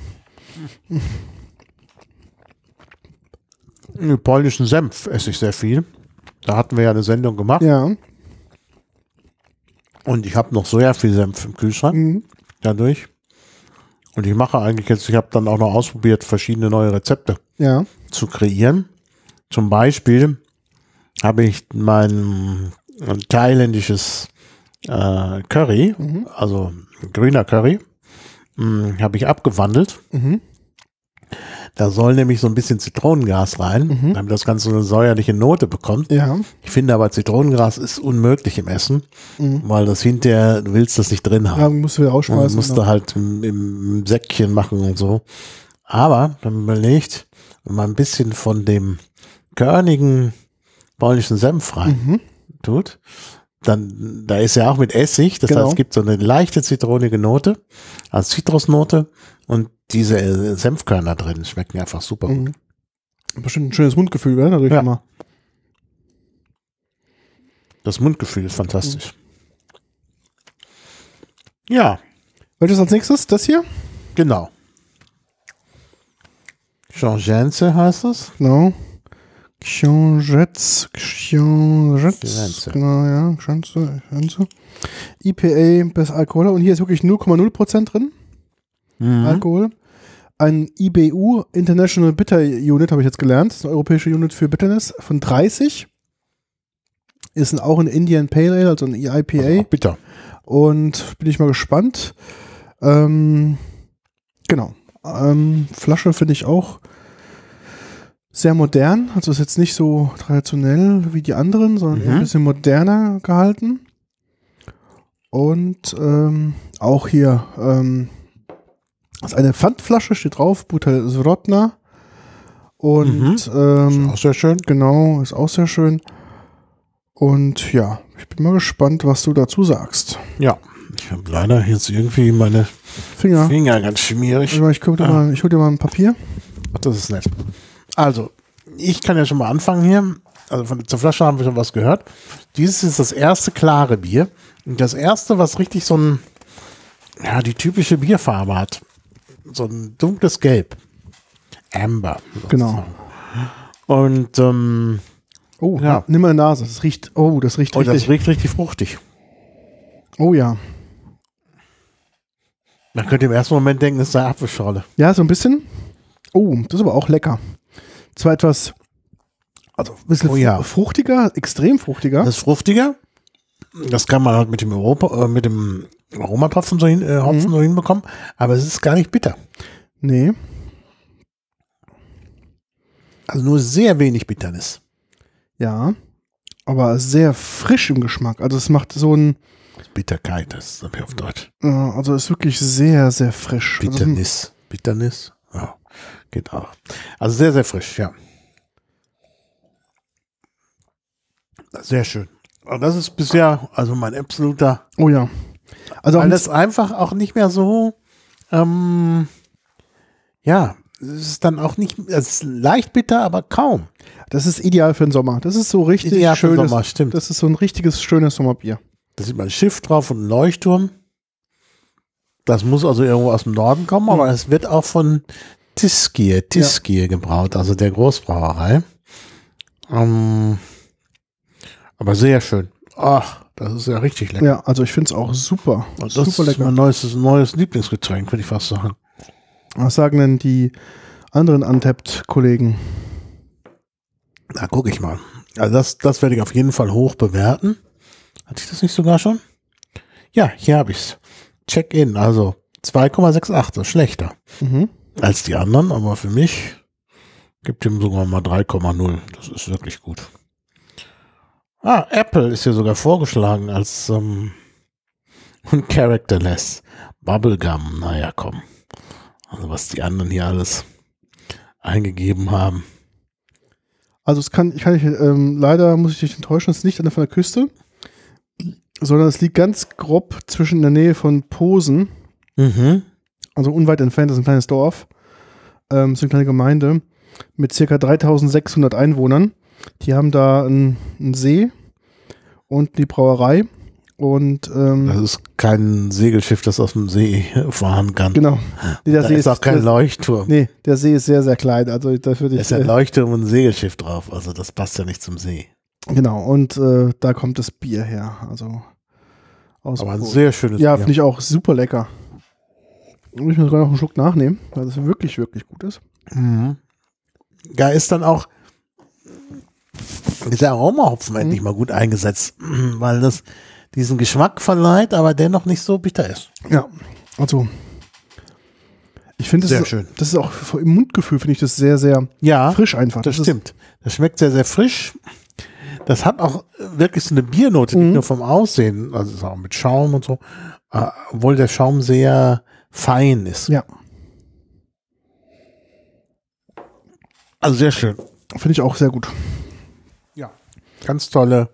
Den polnischen Senf esse ich sehr viel. Da hatten wir ja eine Sendung gemacht Ja. und ich habe noch sehr viel Senf im Kühlschrank Mhm. dadurch. Und ich mache eigentlich jetzt, ich habe dann auch noch ausprobiert, verschiedene neue Rezepte. Ja. zu kreieren. Zum Beispiel habe ich mein thailändisches äh, Curry, also grüner Curry, mh, habe ich abgewandelt. Mhm. Da soll nämlich so ein bisschen Zitronengas rein, damit das Ganze eine säuerliche Note bekommt. Ja. Ich finde aber Zitronengras ist unmöglich im Essen, weil das hinterher, du willst das nicht drin haben. Ja, musst du wieder Und rausschmeißen. musst genau. du halt im, im Säckchen machen und so. Aber dann überlegt, wenn man ein bisschen von dem körnigen polnischen Senf rein Mhm. tut, dann, da ist ja auch mit Essig, das Genau. heißt, es gibt so eine leichte zitronige Note, als Zitrusnote und diese äh, Senfkörner drin schmecken einfach super gut. Mhm. Bestimmt ein schönes Mundgefühl, wäre dadurch Ja. immer. Das Mundgefühl ist fantastisch. Ja, Welches als nächstes? Das hier? genau. Changense heißt das. Genau. Książec, Książec, genau, ja, Książce, Książce. IPA bis Alkohol und hier ist wirklich 0,0% drin, Mhm. Alkohol. Ein IBU, International Bitter Unit, habe ich jetzt gelernt, das ist eine europäische Unit für Bitterness von 30. Ist ein, auch ein Indian Pale Ale, also ein IPA. Auch bitter. Und bin ich mal gespannt. Ähm, genau. Ähm, Flasche finde ich auch sehr modern. Also ist jetzt nicht so traditionell wie die anderen, sondern eher ein Mhm. bisschen moderner gehalten. Und ähm, auch hier ähm, ist eine Pfandflasche, steht drauf, Butel Zwrotna. Und ähm, Auch sehr schön. genau, ist auch sehr schön. Und ja, ich bin mal gespannt, was du dazu sagst. Ja. Ich habe leider jetzt irgendwie meine Finger. Finger ganz schmierig. Mal, Ich, guck dir mal, ich hol dir mal ein Papier. Ach, das ist nett. Also, ich kann ja schon mal anfangen hier. Also von zur Flasche haben wir schon was gehört. Dieses ist das erste klare Bier. Und das erste, was richtig so ein, ja, die typische Bierfarbe hat. So ein dunkles Gelb. Amber. Genau. Und ähm, Oh, Ja. nimm mal eine Nase. Das riecht, oh, das riecht oh, das richtig. riecht richtig fruchtig. oh ja. Man könnte im ersten Moment denken, es sei Apfelschorle. Ja, so ein bisschen. Oh, das ist aber auch lecker. Zwar etwas, also ein bisschen Oh ja. fruchtiger, extrem fruchtiger. Das ist fruchtiger. Das kann man halt mit dem Europa, äh, mit dem Aromatropfen so hin, äh, Hopfen so hinbekommen. Aber es ist gar nicht bitter. nee. Also nur sehr wenig Bitternis. Ja. Aber sehr frisch im Geschmack. Also es macht so ein, Bitterkeit, das ist auf Deutsch. äh, also ist wirklich sehr, sehr frisch. Also ist ein- Bitternis. Geht auch. Also sehr, sehr frisch, ja. Sehr schön. Und das ist bisher, also mein absoluter, oh ja. Also weil das einfach auch nicht mehr so, ähm, ja, es ist dann auch nicht, es ist leicht bitter, aber kaum. das ist ideal für den Sommer. Das ist so richtig Ideal für schönes. Sommer, stimmt. Das ist so ein richtiges, schönes Sommerbier. Da sieht man ein Schiff drauf und ein Leuchtturm. Das muss also irgendwo aus dem Norden kommen, aber es wird auch von Tiskier, Tiskier gebraut, also der Großbrauerei. Ähm, aber sehr schön. Ach, das ist ja richtig lecker. Ja, also ich finde es auch super. das super ist lecker. mein neues, neues Lieblingsgetränk, würde ich fast sagen. Was sagen denn die anderen Untapped-Kollegen? Da gucke ich mal. Also das, das werde ich auf jeden Fall hoch bewerten. Hatte ich das nicht sogar schon? Ja, hier habe ich's. Check-in, also 2,68, das ist schlechter Mhm. Als die anderen, aber für mich gibt ihm sogar mal 3,0. Das ist wirklich gut. Ah, Apple ist hier sogar vorgeschlagen als ähm, (laughs) Characterless. Bubblegum, naja, komm. Also was die anderen hier alles eingegeben haben. Also es kann, ich kann nicht, ähm, leider muss ich dich enttäuschen, es ist nicht an der, von der Küste, sondern es liegt ganz grob zwischen der Nähe von Posen, Mhm. Also unweit entfernt, ist ein kleines Dorf, ähm, so eine kleine Gemeinde mit circa 3600 Einwohnern. Die haben da einen, einen See und die Brauerei und ähm, Das ist kein Segelschiff, das auf dem See fahren kann. genau. Nee, der da See ist auch kein der, Leuchtturm. Nee, der See ist sehr, sehr klein. Also da würde ich. ist ein Äh, Leuchtturm und ein Segelschiff drauf. Also das passt ja nicht zum See. genau, und äh, da kommt das Bier her. Also aus Aber ein sehr schönes Ja, Bier. finde ich auch super lecker. Muss ich mir sogar noch einen Schluck nachnehmen, weil das wirklich, wirklich gut ist. Mhm. Da ist dann auch dieser Aromahopfen Mhm. endlich mal gut eingesetzt, (clears throat) weil das diesen Geschmack verleiht, aber dennoch nicht so bitter ist. Ja, also ich finde, das, Sehr ist- schön. das ist auch im Mundgefühl, finde ich das sehr, sehr Ja, frisch einfach. das ist- stimmt. Das schmeckt sehr, sehr frisch. Das hat auch wirklich so eine Biernote, Mhm. nicht nur vom Aussehen, also auch mit Schaum und so, äh, obwohl der Schaum sehr fein ist. Ja, Also sehr schön. finde ich auch sehr gut. Ja. Ganz tolle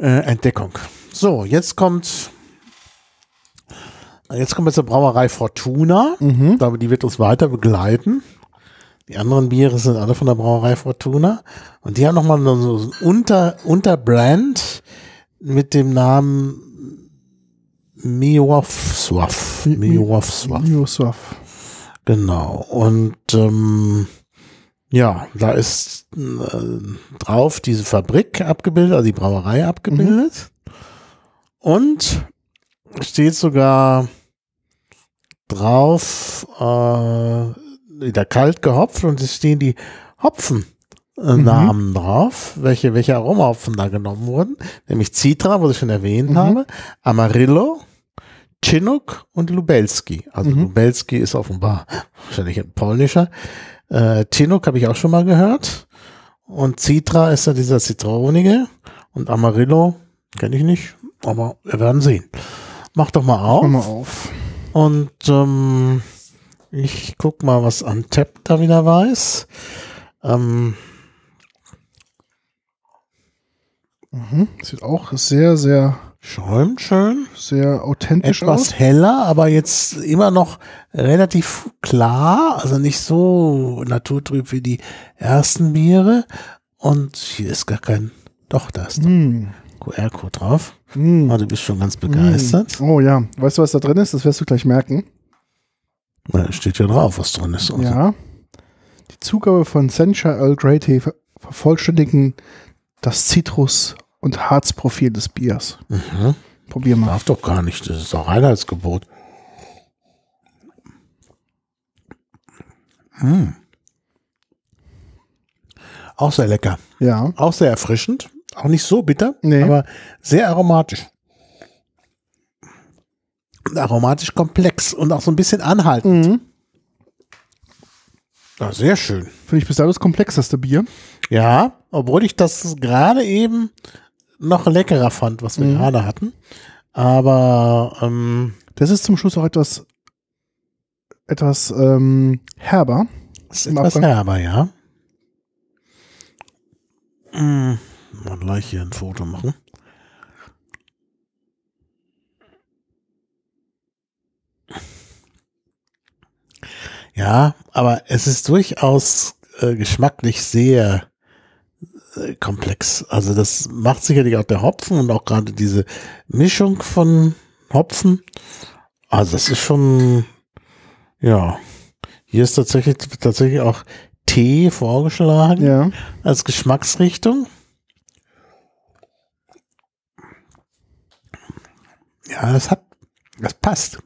äh, Entdeckung. So, jetzt kommt jetzt kommt jetzt die Brauerei Fortuna. Mhm. Ich glaube, die wird uns weiter begleiten. Die anderen Biere sind alle von der Brauerei Fortuna. Und die haben nochmal so ein Unter, Unterbrand mit dem Namen Miowswaff. Miowswaff. Mioswaff. Genau. Und ähm, ja, da ist äh, drauf diese Fabrik abgebildet, also die Brauerei abgebildet. Und steht sogar drauf, äh, wieder kalt gehopft und es stehen die Hopfen-Namen drauf, welche, welche Aromahopfen da genommen wurden. Nämlich Citra, was ich schon erwähnt Mhm. habe, Amarillo, Chinook und Lubelski. Also Mhm. Lubelski ist offenbar wahrscheinlich ein polnischer. Äh, Chinook habe ich auch schon mal gehört. Und Citra ist ja dieser zitronige. Und Amarillo kenne ich nicht, aber wir werden sehen. Mach doch mal auf. Mach mal auf. Und ähm, ich guck mal, was Antep da wieder weiß. Ähm, Mhm. Sieht auch sehr, sehr, schäumt schön. sehr authentisch Etwas aus. heller, aber jetzt immer noch relativ klar. Also nicht so naturtrüb wie die ersten Biere. Und hier ist gar kein. Doch, da ist Mm. QR-Code drauf. Mm. Ah, du bist schon ganz begeistert. Oh ja, weißt du, was da drin ist? Das wirst du gleich merken. Da steht ja drauf, was drin ist. Also, Ja. Die Zugabe von Sencha Earl Grey Tea ver- vervollständigen das Zitrus- und Harzprofil des Biers. Mhm. Probier mal. Darf doch gar nicht. Das ist doch Reinheitsgebot. Mm. Auch sehr lecker. Ja. Auch sehr erfrischend. Auch nicht so bitter, Nee. aber sehr aromatisch. Und Aromatisch komplex und auch so ein bisschen anhaltend. Mhm. Ja, sehr schön. Finde ich bisher das komplexeste Bier. Ja, obwohl ich das gerade eben noch leckerer fand, was wir Mhm. gerade hatten. Aber ähm, Das ist zum Schluss auch etwas, etwas ähm, herber. ist etwas Abgang. herber, ja. Mm, Mal gleich hier ein Foto machen. Ja, aber es ist durchaus äh, geschmacklich sehr äh, komplex. Also das macht sicherlich auch der Hopfen und auch gerade diese Mischung von Hopfen. Also das ist schon, ja, Hier ist tatsächlich, tatsächlich auch Tee vorgeschlagen Ja. als Geschmacksrichtung. Ja, das hat, das passt.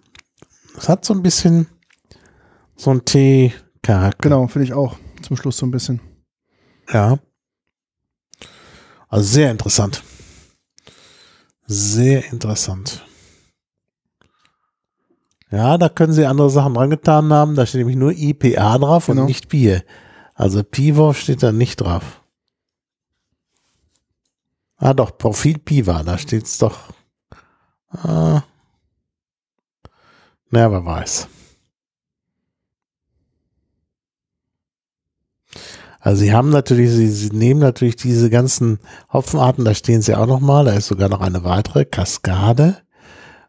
Das hat so ein bisschen so ein Tee-Charakter. Genau, finde ich auch. Zum Schluss so ein bisschen. Ja. Also sehr interessant. Sehr interessant. Ja, da können sie andere Sachen dran getan haben. Da steht nämlich nur IPA drauf Genau. und nicht Bier. Also Pivo steht da nicht drauf. Ah, doch, Profil Piva, da steht's doch. Ah. Na, wer weiß. Also sie haben natürlich, sie, sie nehmen natürlich diese ganzen Hopfenarten, da stehen sie auch noch mal, da ist sogar noch eine weitere, Kaskade.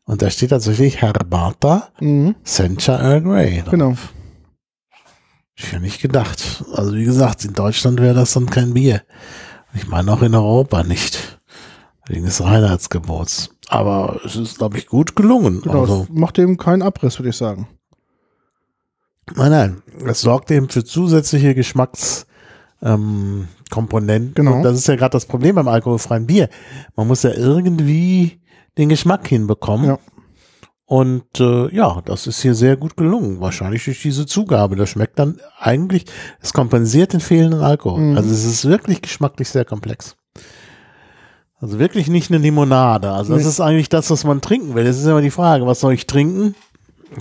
Und da steht tatsächlich Herbata Mhm. Sencha Earl Grey. drauf. Genau. Ich hätte nicht gedacht. Also wie gesagt, in Deutschland wäre das dann kein Bier. Ich meine auch in Europa nicht. Wegen des Reinheitsgebots. Aber es ist, glaube ich, gut gelungen. genau. Also, es Macht dem keinen Abriss, würde ich sagen. nein, nein. Es sorgt eben für zusätzliche Geschmacks, ähm, Komponenten. Genau. Und das ist ja gerade das Problem beim alkoholfreien Bier. Man muss ja irgendwie den Geschmack hinbekommen. Ja. Und äh, ja, das ist hier sehr gut gelungen. Wahrscheinlich durch diese Zugabe. Das schmeckt dann eigentlich, es kompensiert den fehlenden Alkohol. Mhm. Also es ist wirklich geschmacklich sehr komplex. Also wirklich nicht eine Limonade. Also das Nee. ist eigentlich das, was man trinken will. Das ist immer die Frage, was soll ich trinken?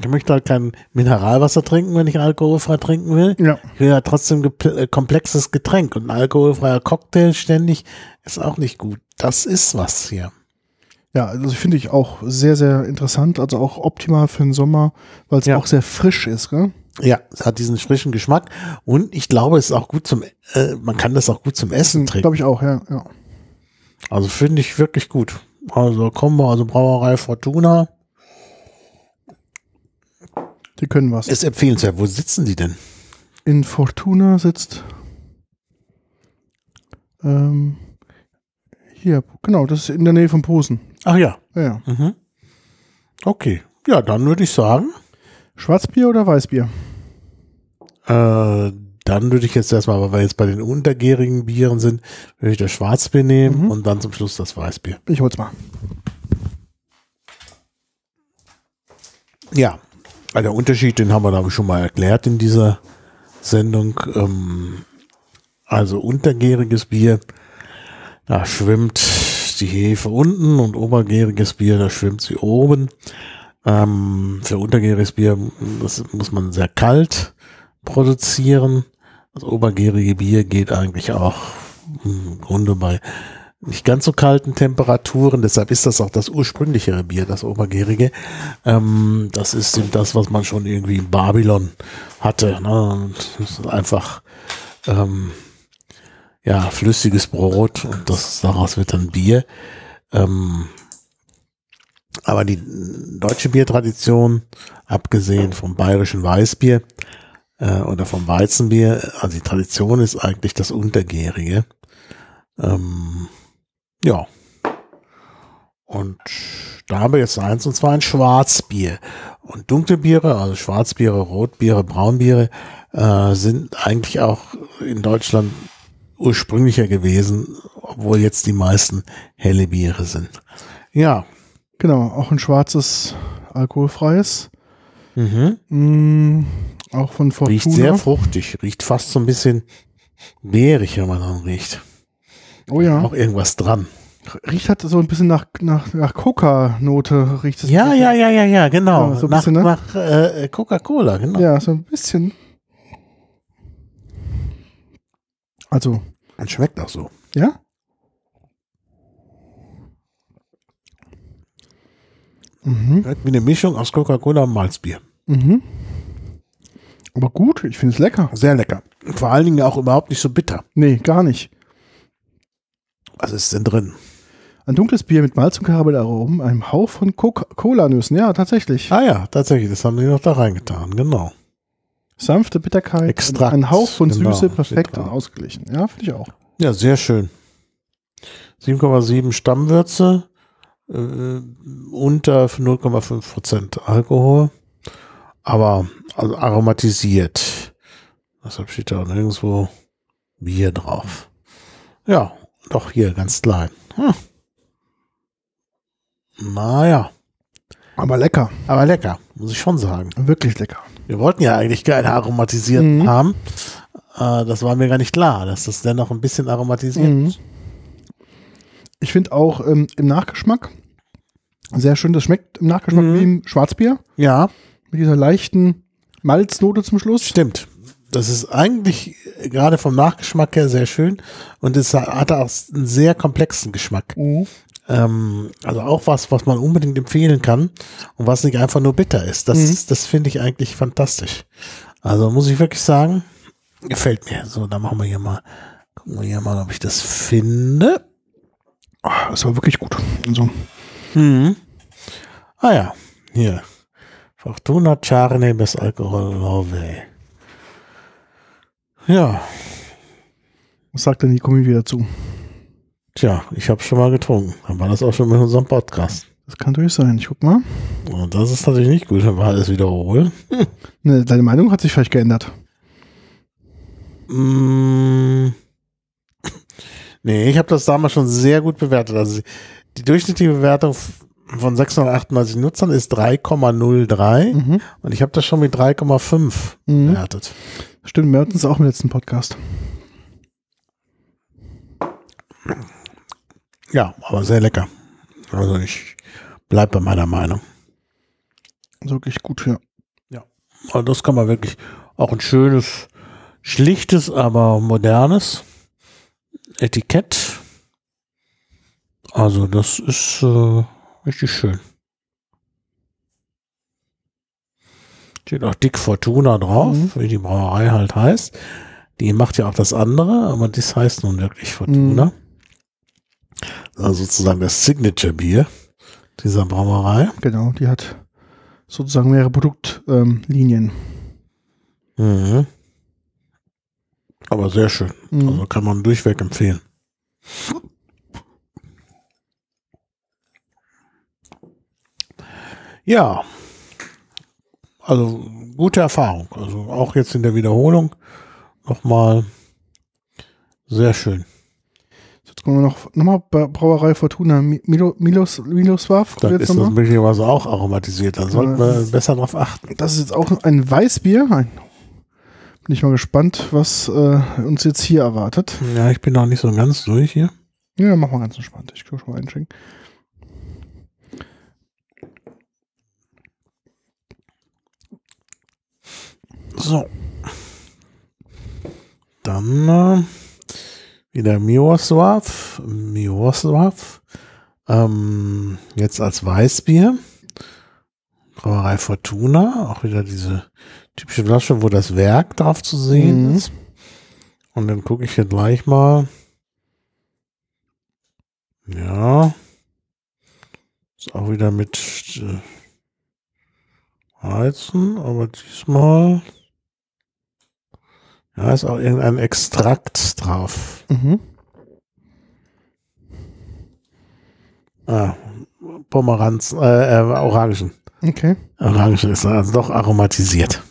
Ich möchte halt kein Mineralwasser trinken, wenn ich alkoholfrei trinken will. Ja. Ich will ja trotzdem gepl- äh, komplexes Getränk und ein alkoholfreier Cocktail ständig ist auch nicht gut. Das ist was hier. Ja, also finde ich auch sehr, sehr interessant. Also auch optimal für den Sommer, weil es Ja. auch sehr frisch ist, gell? Ja, es hat diesen frischen Geschmack und ich glaube, es ist auch gut zum, äh, man kann das auch gut zum Essen trinken. Glaube ich auch, ja. ja. Also finde ich wirklich gut. Also Combo, also Brauerei Fortuna Die können was. ist empfehlenswert. Wo sitzen die denn? In Fortuna sitzt ähm, hier, genau, das ist in der Nähe von Posen. Ach ja. Ja. Mhm. Okay. Ja, dann würde ich sagen, Schwarzbier oder Weißbier? äh, dann würde ich jetzt erstmal, weil wir jetzt bei den untergärigen Bieren sind, würde ich das Schwarzbier nehmen Mhm. und dann zum Schluss das Weißbier. Ich hol's mal. Ja, also der Unterschied, den haben wir, glaube ich, schon mal erklärt in dieser Sendung. Ähm, also untergäriges Bier, da schwimmt die Hefe unten und obergäriges Bier, da schwimmt sie oben. Ähm, für untergäriges Bier muss man sehr kalt produzieren. Das obergärige Bier geht eigentlich auch im Grunde bei nicht ganz so kalten Temperaturen. Deshalb ist das auch das ursprünglichere Bier, das obergärige. Ähm, das ist das, was man schon irgendwie in Babylon hatte. Ne? Das ist einfach ähm, ja flüssiges Brot und das daraus wird dann Bier. Ähm, aber die deutsche Biertradition, abgesehen vom bayerischen Weißbier äh, oder vom Weizenbier, also die Tradition ist eigentlich das Untergärige. Ähm, ja. Und da haben wir jetzt eins, und zwar ein Schwarzbier. Und dunkle Biere, also Schwarzbiere, Rotbiere, Braunbiere, äh, sind eigentlich auch in Deutschland ursprünglicher gewesen, obwohl jetzt die meisten helle Biere sind. Ja. Genau, auch ein schwarzes, alkoholfreies. Mhm. Mm, auch von Fortuna. Riecht sehr fruchtig, riecht fast so ein bisschen beerig, wenn man dann riecht. Oh ja. Auch irgendwas dran. Riecht halt so ein bisschen nach, nach, nach Coca-Note, riecht es. Ja, ja, ja, ja, ja, genau. Ja, so ein nach bisschen, ne? nach äh, Coca-Cola, genau. Ja, so ein bisschen. Also, Und schmeckt auch so. ja? Mhm. Wie eine Mischung aus Coca-Cola und Malzbier. Mhm. Aber gut, ich finde es lecker. Sehr lecker. Vor allen Dingen auch überhaupt nicht so bitter. Nee, gar nicht. Was ist denn drin? Ein dunkles Bier mit Malz und Karamellaromen, einem Hauch von Coca-Cola-Nüssen. Ja, tatsächlich. Ah ja, tatsächlich, das haben die noch da reingetan, genau. Sanfte Bitterkeit, Extrakt, ein Hauch von genau, Süße, perfekt und ausgeglichen. Ja, finde ich auch. Ja, sehr schön. 7,7 Stammwürze, äh, unter 0,5 Prozent Alkohol. Aber also aromatisiert. Deshalb steht da nirgendwo Bier drauf. Ja, doch hier ganz klein. Hm. Naja, Aber lecker. aber lecker, muss ich schon sagen. Wirklich lecker. Wir wollten ja eigentlich keine aromatisierten Mhm. haben. Äh, das war mir gar nicht klar, dass das dennoch ein bisschen aromatisiert Mhm. ist. Ich finde auch ähm, im Nachgeschmack sehr schön, das schmeckt im Nachgeschmack Mhm. wie im Schwarzbier. Ja, Mit dieser leichten Malznote zum Schluss. stimmt. Das ist eigentlich gerade vom Nachgeschmack her sehr schön und es hat auch einen sehr komplexen Geschmack. Mhm. Ähm, also auch was, was man unbedingt empfehlen kann und was nicht einfach nur bitter ist. Das, Mhm. das finde ich eigentlich fantastisch. Also muss ich wirklich sagen, gefällt mir. So, dann machen wir hier mal, gucken wir hier mal, ob ich das finde. Ah, das war wirklich gut. Also, Mhm. Ah ja, hier. Fortuna Charne bis Alkohol Love. Ja, was sagt denn die Kommi wieder zu? tja, ich habe schon mal getrunken. Dann war das auch schon mit unserem Podcast. Das kann natürlich sein. Ich guck mal. Und das ist natürlich nicht gut, wenn wir alles wiederholen. Ne, deine Meinung hat sich vielleicht geändert. Mm. (laughs) Nee, ich habe das damals schon sehr gut bewertet. Also die durchschnittliche Bewertung von 698 Nutzern ist 3,03 Mhm. und ich habe das schon mit 3,5 Mhm. bewertet. Stimmt, wir hatten es auch im letzten Podcast. Ja, aber sehr lecker. Also ich bleib bei meiner Meinung. Wirklich gut, ja. Also das kann man wirklich auch ein schönes, schlichtes, aber modernes Etikett. Also das ist äh, richtig schön. Steht auch dick Fortuna drauf, Mhm. wie die Brauerei halt heißt. Die macht ja auch das andere, aber das heißt nun wirklich Fortuna. Also sozusagen das Signature-Bier dieser Brauerei. Genau, die hat sozusagen mehrere Produktlinien. Ähm. Mhm. Aber sehr schön. Mhm. Also kann man durchweg empfehlen. Ja. Also gute Erfahrung. Also auch jetzt in der Wiederholung nochmal sehr schön. Jetzt kommen wir noch nochmal Bra- Brauerei Fortuna Mi- Milo, Milos, Miloslav. Dann Jetzt ist das möglicherweise auch aromatisiert. Da sollten wir besser drauf achten. Das ist jetzt auch ein Weißbier. Ein, bin ich mal gespannt, was äh, uns jetzt hier erwartet. Ja, ich bin noch nicht so ganz durch hier. Ja, machen wir ganz entspannt. Ich kann schon mal einschenken. So. Dann äh, wieder Miroslav. Miroslav. Ähm, jetzt als Weißbier. Brauerei Fortuna. Auch wieder diese typische Flasche, wo das Werk drauf zu sehen Mhm. ist. Und dann gucke ich hier gleich mal. Ja. Ist auch wieder mit äh, Heizen, aber diesmal. Ja, ist auch irgendein Extrakt drauf. Mhm. Ah, Pomeranz, äh, äh, Orangen. Okay. Orangen ist also doch aromatisiert.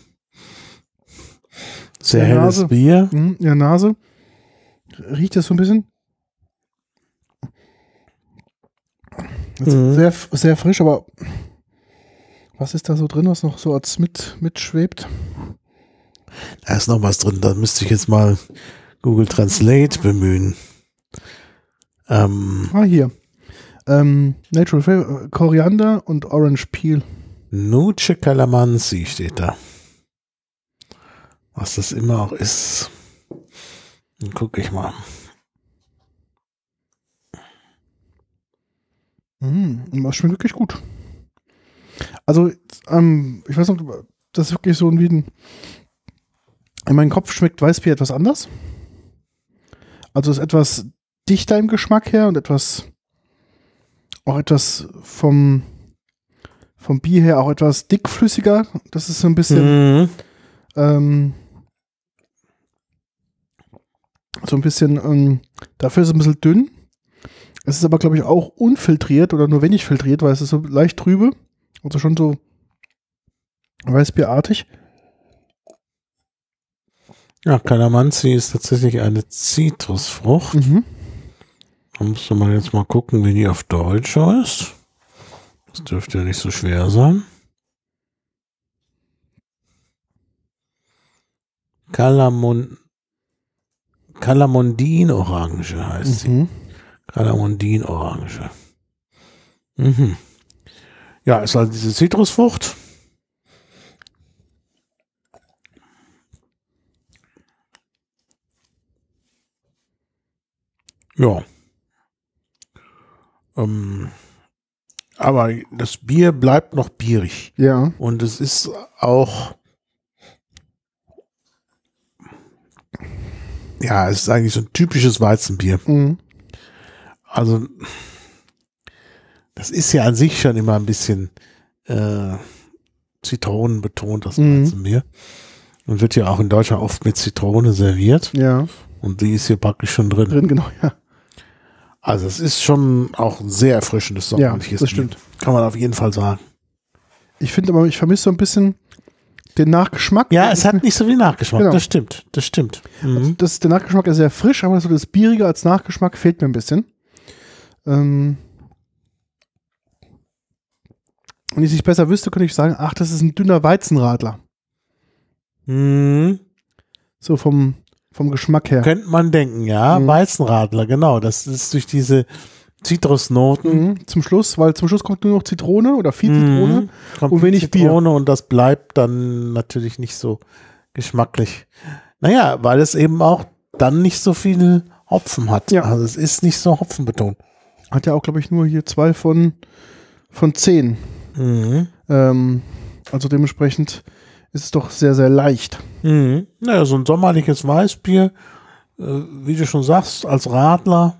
Sehr Der helles Nase. Bier. Mhm. Ja, Nase. Riecht das so ein bisschen? Mhm. Sehr, sehr frisch, aber was ist da so drin, was noch so als mit, mitschwebt? Da ist noch was drin, da müsste ich jetzt mal Google Translate bemühen. Ähm, Ah, hier. Ähm, Natural Flavor, Koriander und Orange Peel. Nuce Calamansi steht da. Was das immer auch ist. Dann gucke ich mal. Mm, das schmeckt wirklich gut. Also, ähm, ich weiß noch, das ist wirklich so ein wie ein. In meinem Kopf schmeckt Weißbier etwas anders. Also ist etwas dichter im Geschmack her und etwas auch etwas vom vom Bier her auch etwas dickflüssiger. Das ist so ein bisschen Mhm. ähm, so ein bisschen ähm, dafür ist es ein bisschen dünn. Es ist aber glaube ich auch unfiltriert oder nur wenig filtriert, weil es ist so leicht trübe. Also schon so Weißbierartig. Ja, Calamansi ist tatsächlich eine Zitrusfrucht. Mhm. Da musste man jetzt mal gucken, wie die auf Deutsch heißt. Das dürfte ja nicht so schwer sein. Calamon Calamondin-Orange heißt sie. Mhm. Calamondin-Orange. Mhm. Ja, ist halt diese Zitrusfrucht. Ja. Ähm, aber das Bier bleibt noch bierig. Ja. Und es ist auch. Ja, es ist eigentlich so ein typisches Weizenbier. Mhm. Also, das ist ja an sich schon immer ein bisschen äh, Zitronen betont, das Mhm. Weizenbier. Und wird ja auch in Deutschland oft mit Zitrone serviert. Ja. Und die ist hier praktisch schon drin. Drin, genau, ja. Also, es ist schon auch ein sehr erfrischendes Ja, sommerliches das stimmt. Kann man auf jeden Fall sagen. Ich finde aber, ich vermisse so ein bisschen den Nachgeschmack. Ja, es hat nicht so viel Nachgeschmack. Genau. Das stimmt. Das stimmt. Mhm. Das, der Nachgeschmack ist sehr frisch, aber so das Bierige als Nachgeschmack fehlt mir ein bisschen. Ähm, wenn ich es nicht besser wüsste, könnte ich sagen, ach, das ist ein dünner Weizenradler. Mhm. So vom, vom Geschmack her. Könnte man denken, ja. Mhm. Weizenradler, genau. Das ist durch diese Zitrusnoten. Mhm, zum Schluss, weil zum Schluss kommt nur noch Zitrone oder viel Zitrone. Mhm. Kommt und wenig Bier. Zitrone und das bleibt dann natürlich nicht so geschmacklich. Naja, weil es eben auch dann nicht so viel Hopfen hat. Ja. Also es ist nicht so hopfenbetont. Hat ja auch, glaube ich, nur hier zwei von, von zehn. Mhm. Ähm, also dementsprechend ist es doch sehr, sehr leicht. Mhm. Naja, so ein sommerliches Weißbier, äh, wie du schon sagst, als Radler,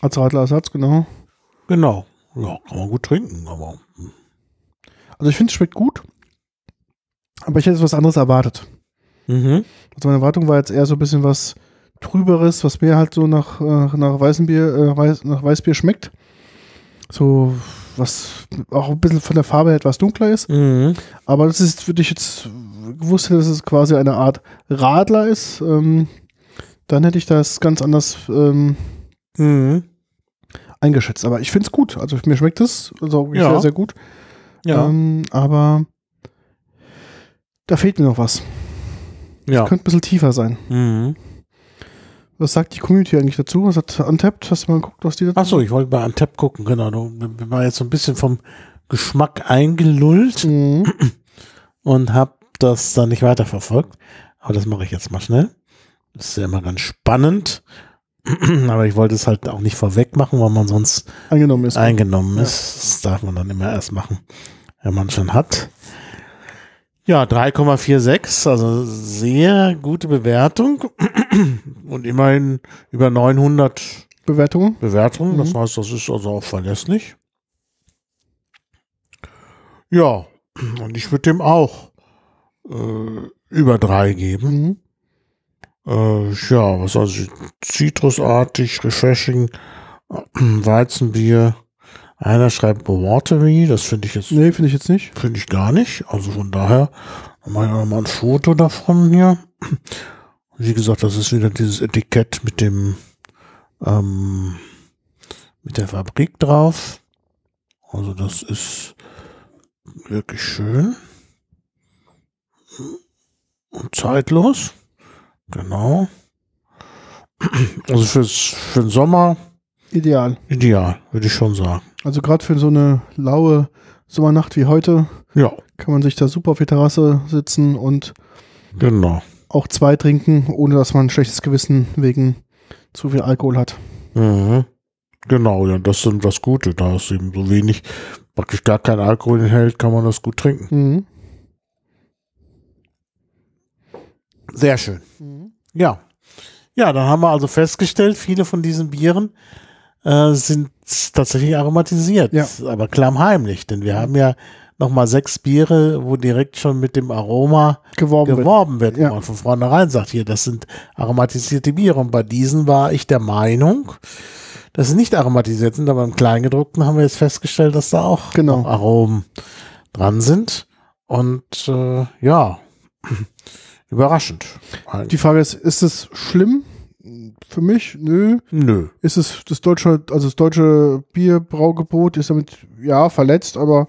Als Radlerersatz, genau. genau. Ja, kann man gut trinken, aber Also ich finde, es schmeckt gut. Aber ich hätte was anderes erwartet. mhm. Also meine Erwartung war jetzt eher so ein bisschen was Trüberes, was mir halt so nach, äh, nach weißem Bier, äh, Weiß, nach Weißbier schmeckt. So was auch ein bisschen von der Farbe her etwas dunkler ist. Mhm. Aber das ist, würde ich jetzt gewusst hätte, dass es quasi eine Art Radler ist, ähm, dann hätte ich das ganz anders ähm, Mhm. eingeschätzt. Aber ich finde es gut. Also mir schmeckt es also Ja. sehr, sehr gut. Ja. Ähm, aber da fehlt mir noch was. ja. Könnte ein bisschen tiefer sein. Mhm. Was sagt die Community eigentlich dazu? Was hat Untapped? Hast du mal geguckt, was die dazu Ach so, ich wollte bei Antep gucken, genau. Du wir waren jetzt so ein bisschen vom Geschmack eingelullt Mhm. und habe das dann nicht weiterverfolgt. Aber das mache ich jetzt mal schnell. Das ist ja immer ganz spannend. (clears throat) Aber ich wollte es halt auch nicht vorweg machen, weil man sonst Angenommen ist. eingenommen Ja. ist. Das darf man dann immer erst machen, wenn man schon hat. Ja, 3,46, also sehr gute Bewertung. (clears throat) Und immerhin über 900 Bewertungen. Bewertungen. Das Mhm. heißt, das ist also auch verlässlich. Ja, und ich würde dem auch äh, über drei geben. Mhm. Äh, ja, was also zitrusartig, refreshing, Weizenbier. Einer schreibt Watery, das finde ich jetzt Nee, finde ich jetzt nicht. finde ich gar nicht. Also von daher mache ich auch mal ein Foto davon hier. Wie gesagt, das ist wieder dieses Etikett mit dem ähm, mit der Fabrik drauf. Also das ist wirklich schön und zeitlos. Genau. Also fürs, für den Sommer Ideal. ideal, würde ich schon sagen. Also gerade für so eine laue Sommernacht wie heute Ja, kann man sich da super auf die Terrasse sitzen und genau. auch zwei trinken, ohne dass man ein schlechtes Gewissen wegen zu viel Alkohol hat. Mhm. Genau, ja, das sind das Gute. Da es eben so wenig, praktisch gar kein Alkohol enthält, kann man das gut trinken. Mhm. Sehr schön. Ja. Ja, dann haben wir also festgestellt, viele von diesen Bieren äh, sind tatsächlich aromatisiert, Ja. aber klammheimlich, denn wir haben ja nochmal sechs Biere, wo direkt schon mit dem Aroma Geworben, wird. geworben wird, Ja. wo man von vornherein sagt, hier, das sind aromatisierte Biere. Und bei diesen war ich der Meinung, dass sie nicht aromatisiert sind, aber im Kleingedruckten haben wir jetzt festgestellt, dass da auch Genau. Aromen dran sind. Und äh, ja, (clears throat) überraschend. Die Frage ist, ist es schlimm für mich? Nö. Nö. Ist es das deutsche, also das deutsche Bierbraugebot ist damit ja verletzt, aber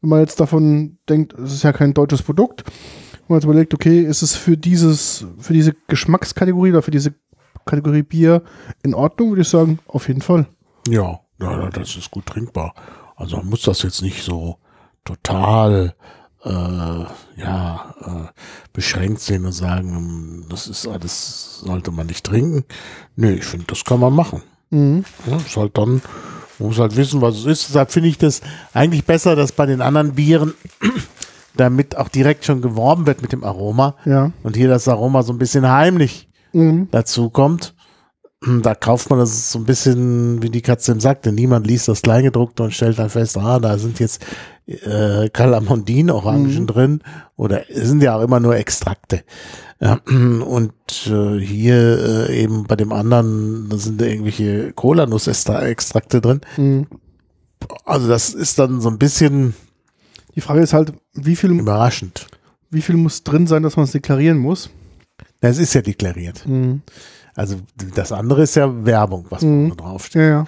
wenn man jetzt davon denkt, es ist ja kein deutsches Produkt, wenn man jetzt überlegt, okay, ist es für dieses, für diese Geschmackskategorie oder für diese Kategorie Bier in Ordnung, würde ich sagen, auf jeden Fall. Ja, ja, das ist gut trinkbar. Also man muss das jetzt nicht so total äh, ja, äh, beschränkt sehen und sagen, ähm, das ist alles, sollte man nicht trinken. Nee, ich finde, das kann man machen. Mhm. Ja, ist halt dann, man muss halt wissen, was es ist. Deshalb finde ich das eigentlich besser, dass bei den anderen Bieren (clears throat) damit auch direkt schon geworben wird mit dem Aroma. Ja. Und hier das Aroma so ein bisschen heimlich Mhm. dazu kommt. Da kauft man das so ein bisschen wie die Katze im Sack, denn niemand liest das Kleingedruckte und stellt dann fest, ah, da sind jetzt äh, Calamondin, Orangen Mhm. drin oder sind ja auch immer nur Extrakte. Ja, (clears throat) und äh, hier äh, eben bei dem anderen, da sind da irgendwelche Cola-Nuss-Extrakte drin. Mhm. Also das ist dann so ein bisschen Die Frage ist halt, wie viel, überraschend. wie viel muss drin sein, dass man es deklarieren muss? Es ist ja deklariert. Mhm. Also das andere ist ja Werbung, was Mhm. draufsteht. Ja, ja.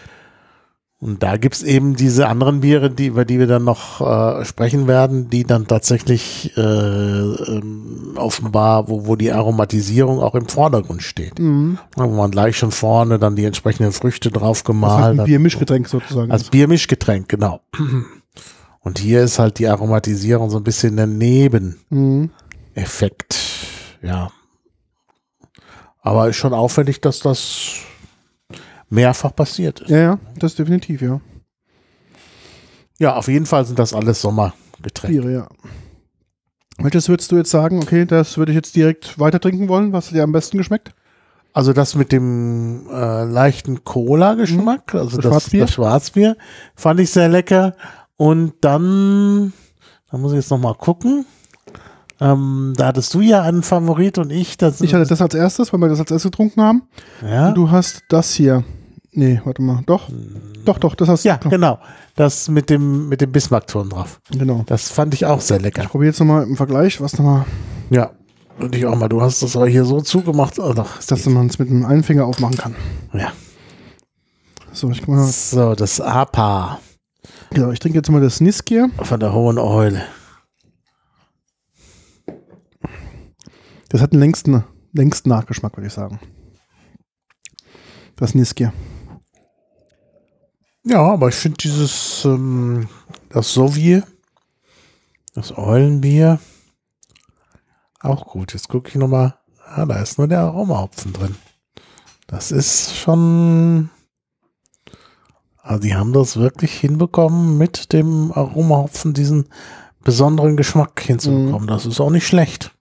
Und da gibt's eben diese anderen Biere, die, über die wir dann noch äh, sprechen werden, die dann tatsächlich äh, ähm, offenbar, wo, wo die Aromatisierung auch im Vordergrund steht. Mhm. Wo man gleich schon vorne dann die entsprechenden Früchte drauf halt gemalt hat. Biermischgetränk sozusagen. Als Biermischgetränk, genau. Und hier ist halt die Aromatisierung so ein bisschen der Nebeneffekt. mhm. Ja. Aber ist schon auffällig, dass das mehrfach passiert ist. Ja, ja, das definitiv, ja. Ja, auf jeden Fall sind das alles Sommergetränke. Biere, ja. Welches würdest du jetzt sagen, okay, das würde ich jetzt direkt weiter trinken wollen? Was hat dir am besten geschmeckt? Also das mit dem äh, leichten Cola-Geschmack, also Das das, Schwarzbier? das Schwarzbier, fand ich sehr lecker. Und dann, da muss ich jetzt noch mal gucken. Ähm, da hattest du ja einen Favorit und ich. Das, Ich hatte das als erstes, weil wir das als erstes getrunken haben. ja, Und du hast das hier. Nee, warte mal. Doch. Doch, doch, das hast ja, du. genau. Das mit dem mit dem Bismarck-Ton drauf. Genau. Das fand ich auch sehr lecker. Ich probiere jetzt nochmal im Vergleich, was nochmal, Ja, und ich auch mal. Du hast das aber hier so zugemacht. Oh, doch, dass man es mit einem einen Finger aufmachen kann. ja. So, ich, guck mal, So, das APA genau, ich trinke jetzt mal das Niskier. von der Hohen Eule. Das hat den längsten, längsten Nachgeschmack, würde ich sagen. Das Niskier. Ja, aber ich finde dieses, ähm, das Sovier, das Eulenbier, auch gut. Jetzt gucke ich nochmal. Ah, da ist nur der Aromahopfen drin. Das ist schon. Also, die haben das wirklich hinbekommen, mit dem Aromahopfen diesen besonderen Geschmack hinzubekommen. Das ist auch nicht schlecht.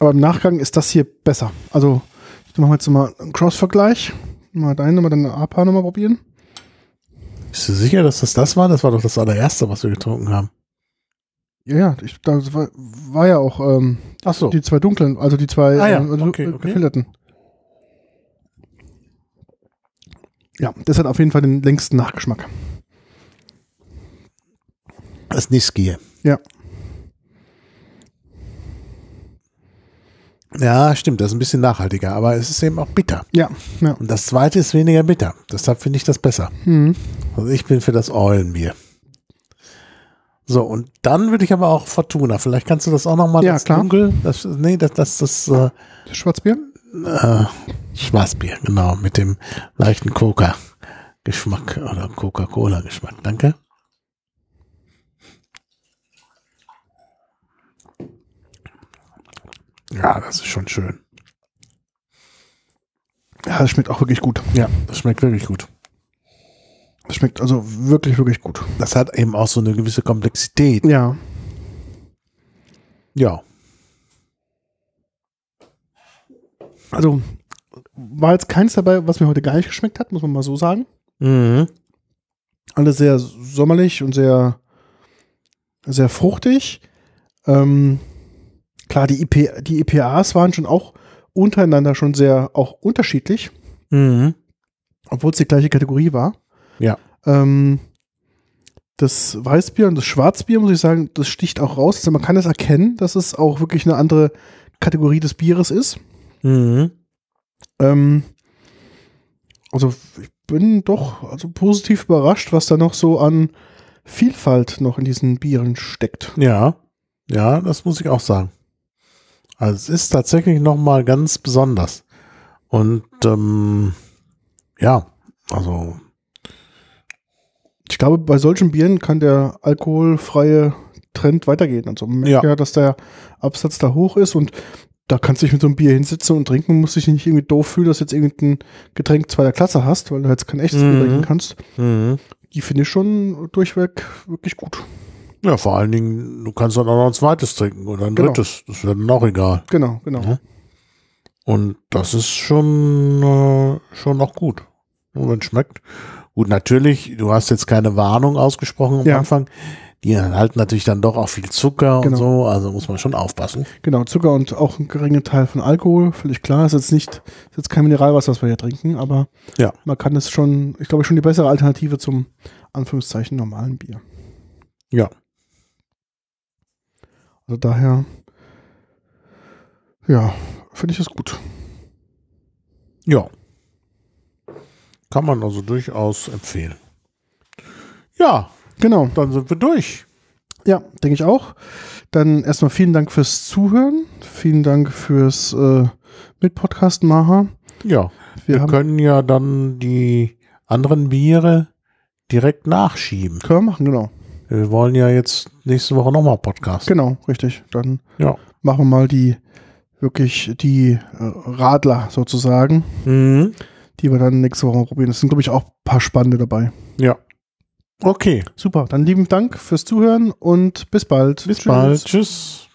Aber im Nachgang ist das hier besser. Also, ich mache jetzt mal einen Cross-Vergleich. Mal deine, mal deine APA nochmal probieren. Bist du sicher, dass das das war? Das war doch das allererste, was wir getrunken haben. Ja, ja, ich, das war, war ja auch ähm, Ach so. die zwei dunklen, also die zwei Ah ja, ähm, also, okay, okay. gefilterten. Ja, das hat auf jeden Fall den längsten Nachgeschmack. Das Niski. Ja. Ja, stimmt, das ist ein bisschen nachhaltiger, aber es ist eben auch bitter. Ja, ja. Und das zweite ist weniger bitter. Deshalb finde ich das besser. Mhm. Also ich bin für das Eulenbier. So, und dann würde ich aber auch Fortuna. Vielleicht kannst du das auch nochmal. Ja, das klar. Dunkel, das, nee, das, das, das äh, Das Schwarzbier? äh, Schwarzbier, genau, mit dem leichten Coca-Geschmack oder Coca-Cola-Geschmack. Danke. Ja, das ist schon schön. Ja, das schmeckt auch wirklich gut. Ja, das schmeckt wirklich gut. Das schmeckt also wirklich, wirklich gut. Das hat eben auch so eine gewisse Komplexität. Ja. Ja. Also war jetzt keins dabei, was mir heute gar nicht geschmeckt hat, muss man mal so sagen. Mhm. Alle sehr sommerlich und sehr, sehr fruchtig. Ähm, klar, die, IP, die IPAs waren schon auch untereinander schon sehr auch unterschiedlich, Mhm. obwohl es die gleiche Kategorie war. Ja. Ähm, Das Weißbier und das Schwarzbier, muss ich sagen, das sticht auch raus. Also man kann es erkennen, dass es auch wirklich eine andere Kategorie des Bieres ist. Mhm. Ähm, also ich bin doch also positiv überrascht, was da noch so an Vielfalt noch in diesen Bieren steckt. Ja, ja, das muss ich auch sagen. Also es ist tatsächlich nochmal ganz besonders. Und ähm, ja, also Ich glaube, bei solchen Bieren kann der alkoholfreie Trend weitergehen. Also man merkt Ja. ja, dass der Absatz da hoch ist und da kannst du dich mit so einem Bier hinsetzen und trinken musst dich nicht irgendwie doof fühlen, dass du jetzt irgendein Getränk zweiter Klasse hast, weil du jetzt kein echtes Bier Mhm. trinken kannst. mhm. Die finde ich schon durchweg wirklich gut. Ja, vor allen Dingen, du kannst dann auch noch ein zweites trinken oder ein Genau. drittes. Das wäre dann auch egal. Genau, genau. Ja. Und das ist schon, äh, schon noch gut. Wenn es schmeckt. Gut, natürlich, du hast jetzt keine Warnung ausgesprochen am Ja. Anfang. Die enthalten natürlich dann doch auch viel Zucker Genau. und so, also muss man schon aufpassen. Genau, Zucker und auch ein geringer Teil von Alkohol, völlig klar. Ist jetzt nicht, ist jetzt kein Mineralwasser, was wir hier trinken, aber Ja. man kann es schon, ich glaube, schon die bessere Alternative zum Anführungszeichen normalen Bier. Ja. Also daher, ja, finde ich es gut. Ja. Kann man also durchaus empfehlen. Ja, Genau, dann sind wir durch. ja, denke ich auch. Dann erstmal vielen Dank fürs Zuhören. Vielen Dank fürs äh, Mitpodcasten, Maha. Ja. Wir, Wir, können ja dann die anderen Biere direkt nachschieben. können wir machen, genau. Wir wollen ja jetzt nächste Woche nochmal Podcast. Genau, richtig. Dann Ja. machen wir mal die, wirklich die äh, Radler sozusagen. Mhm. die wir dann nächste Woche probieren. Es sind, glaube ich, auch ein paar spannende dabei. Ja. Okay. Super, dann lieben Dank fürs Zuhören und bis bald. Bis bald. Tschüss.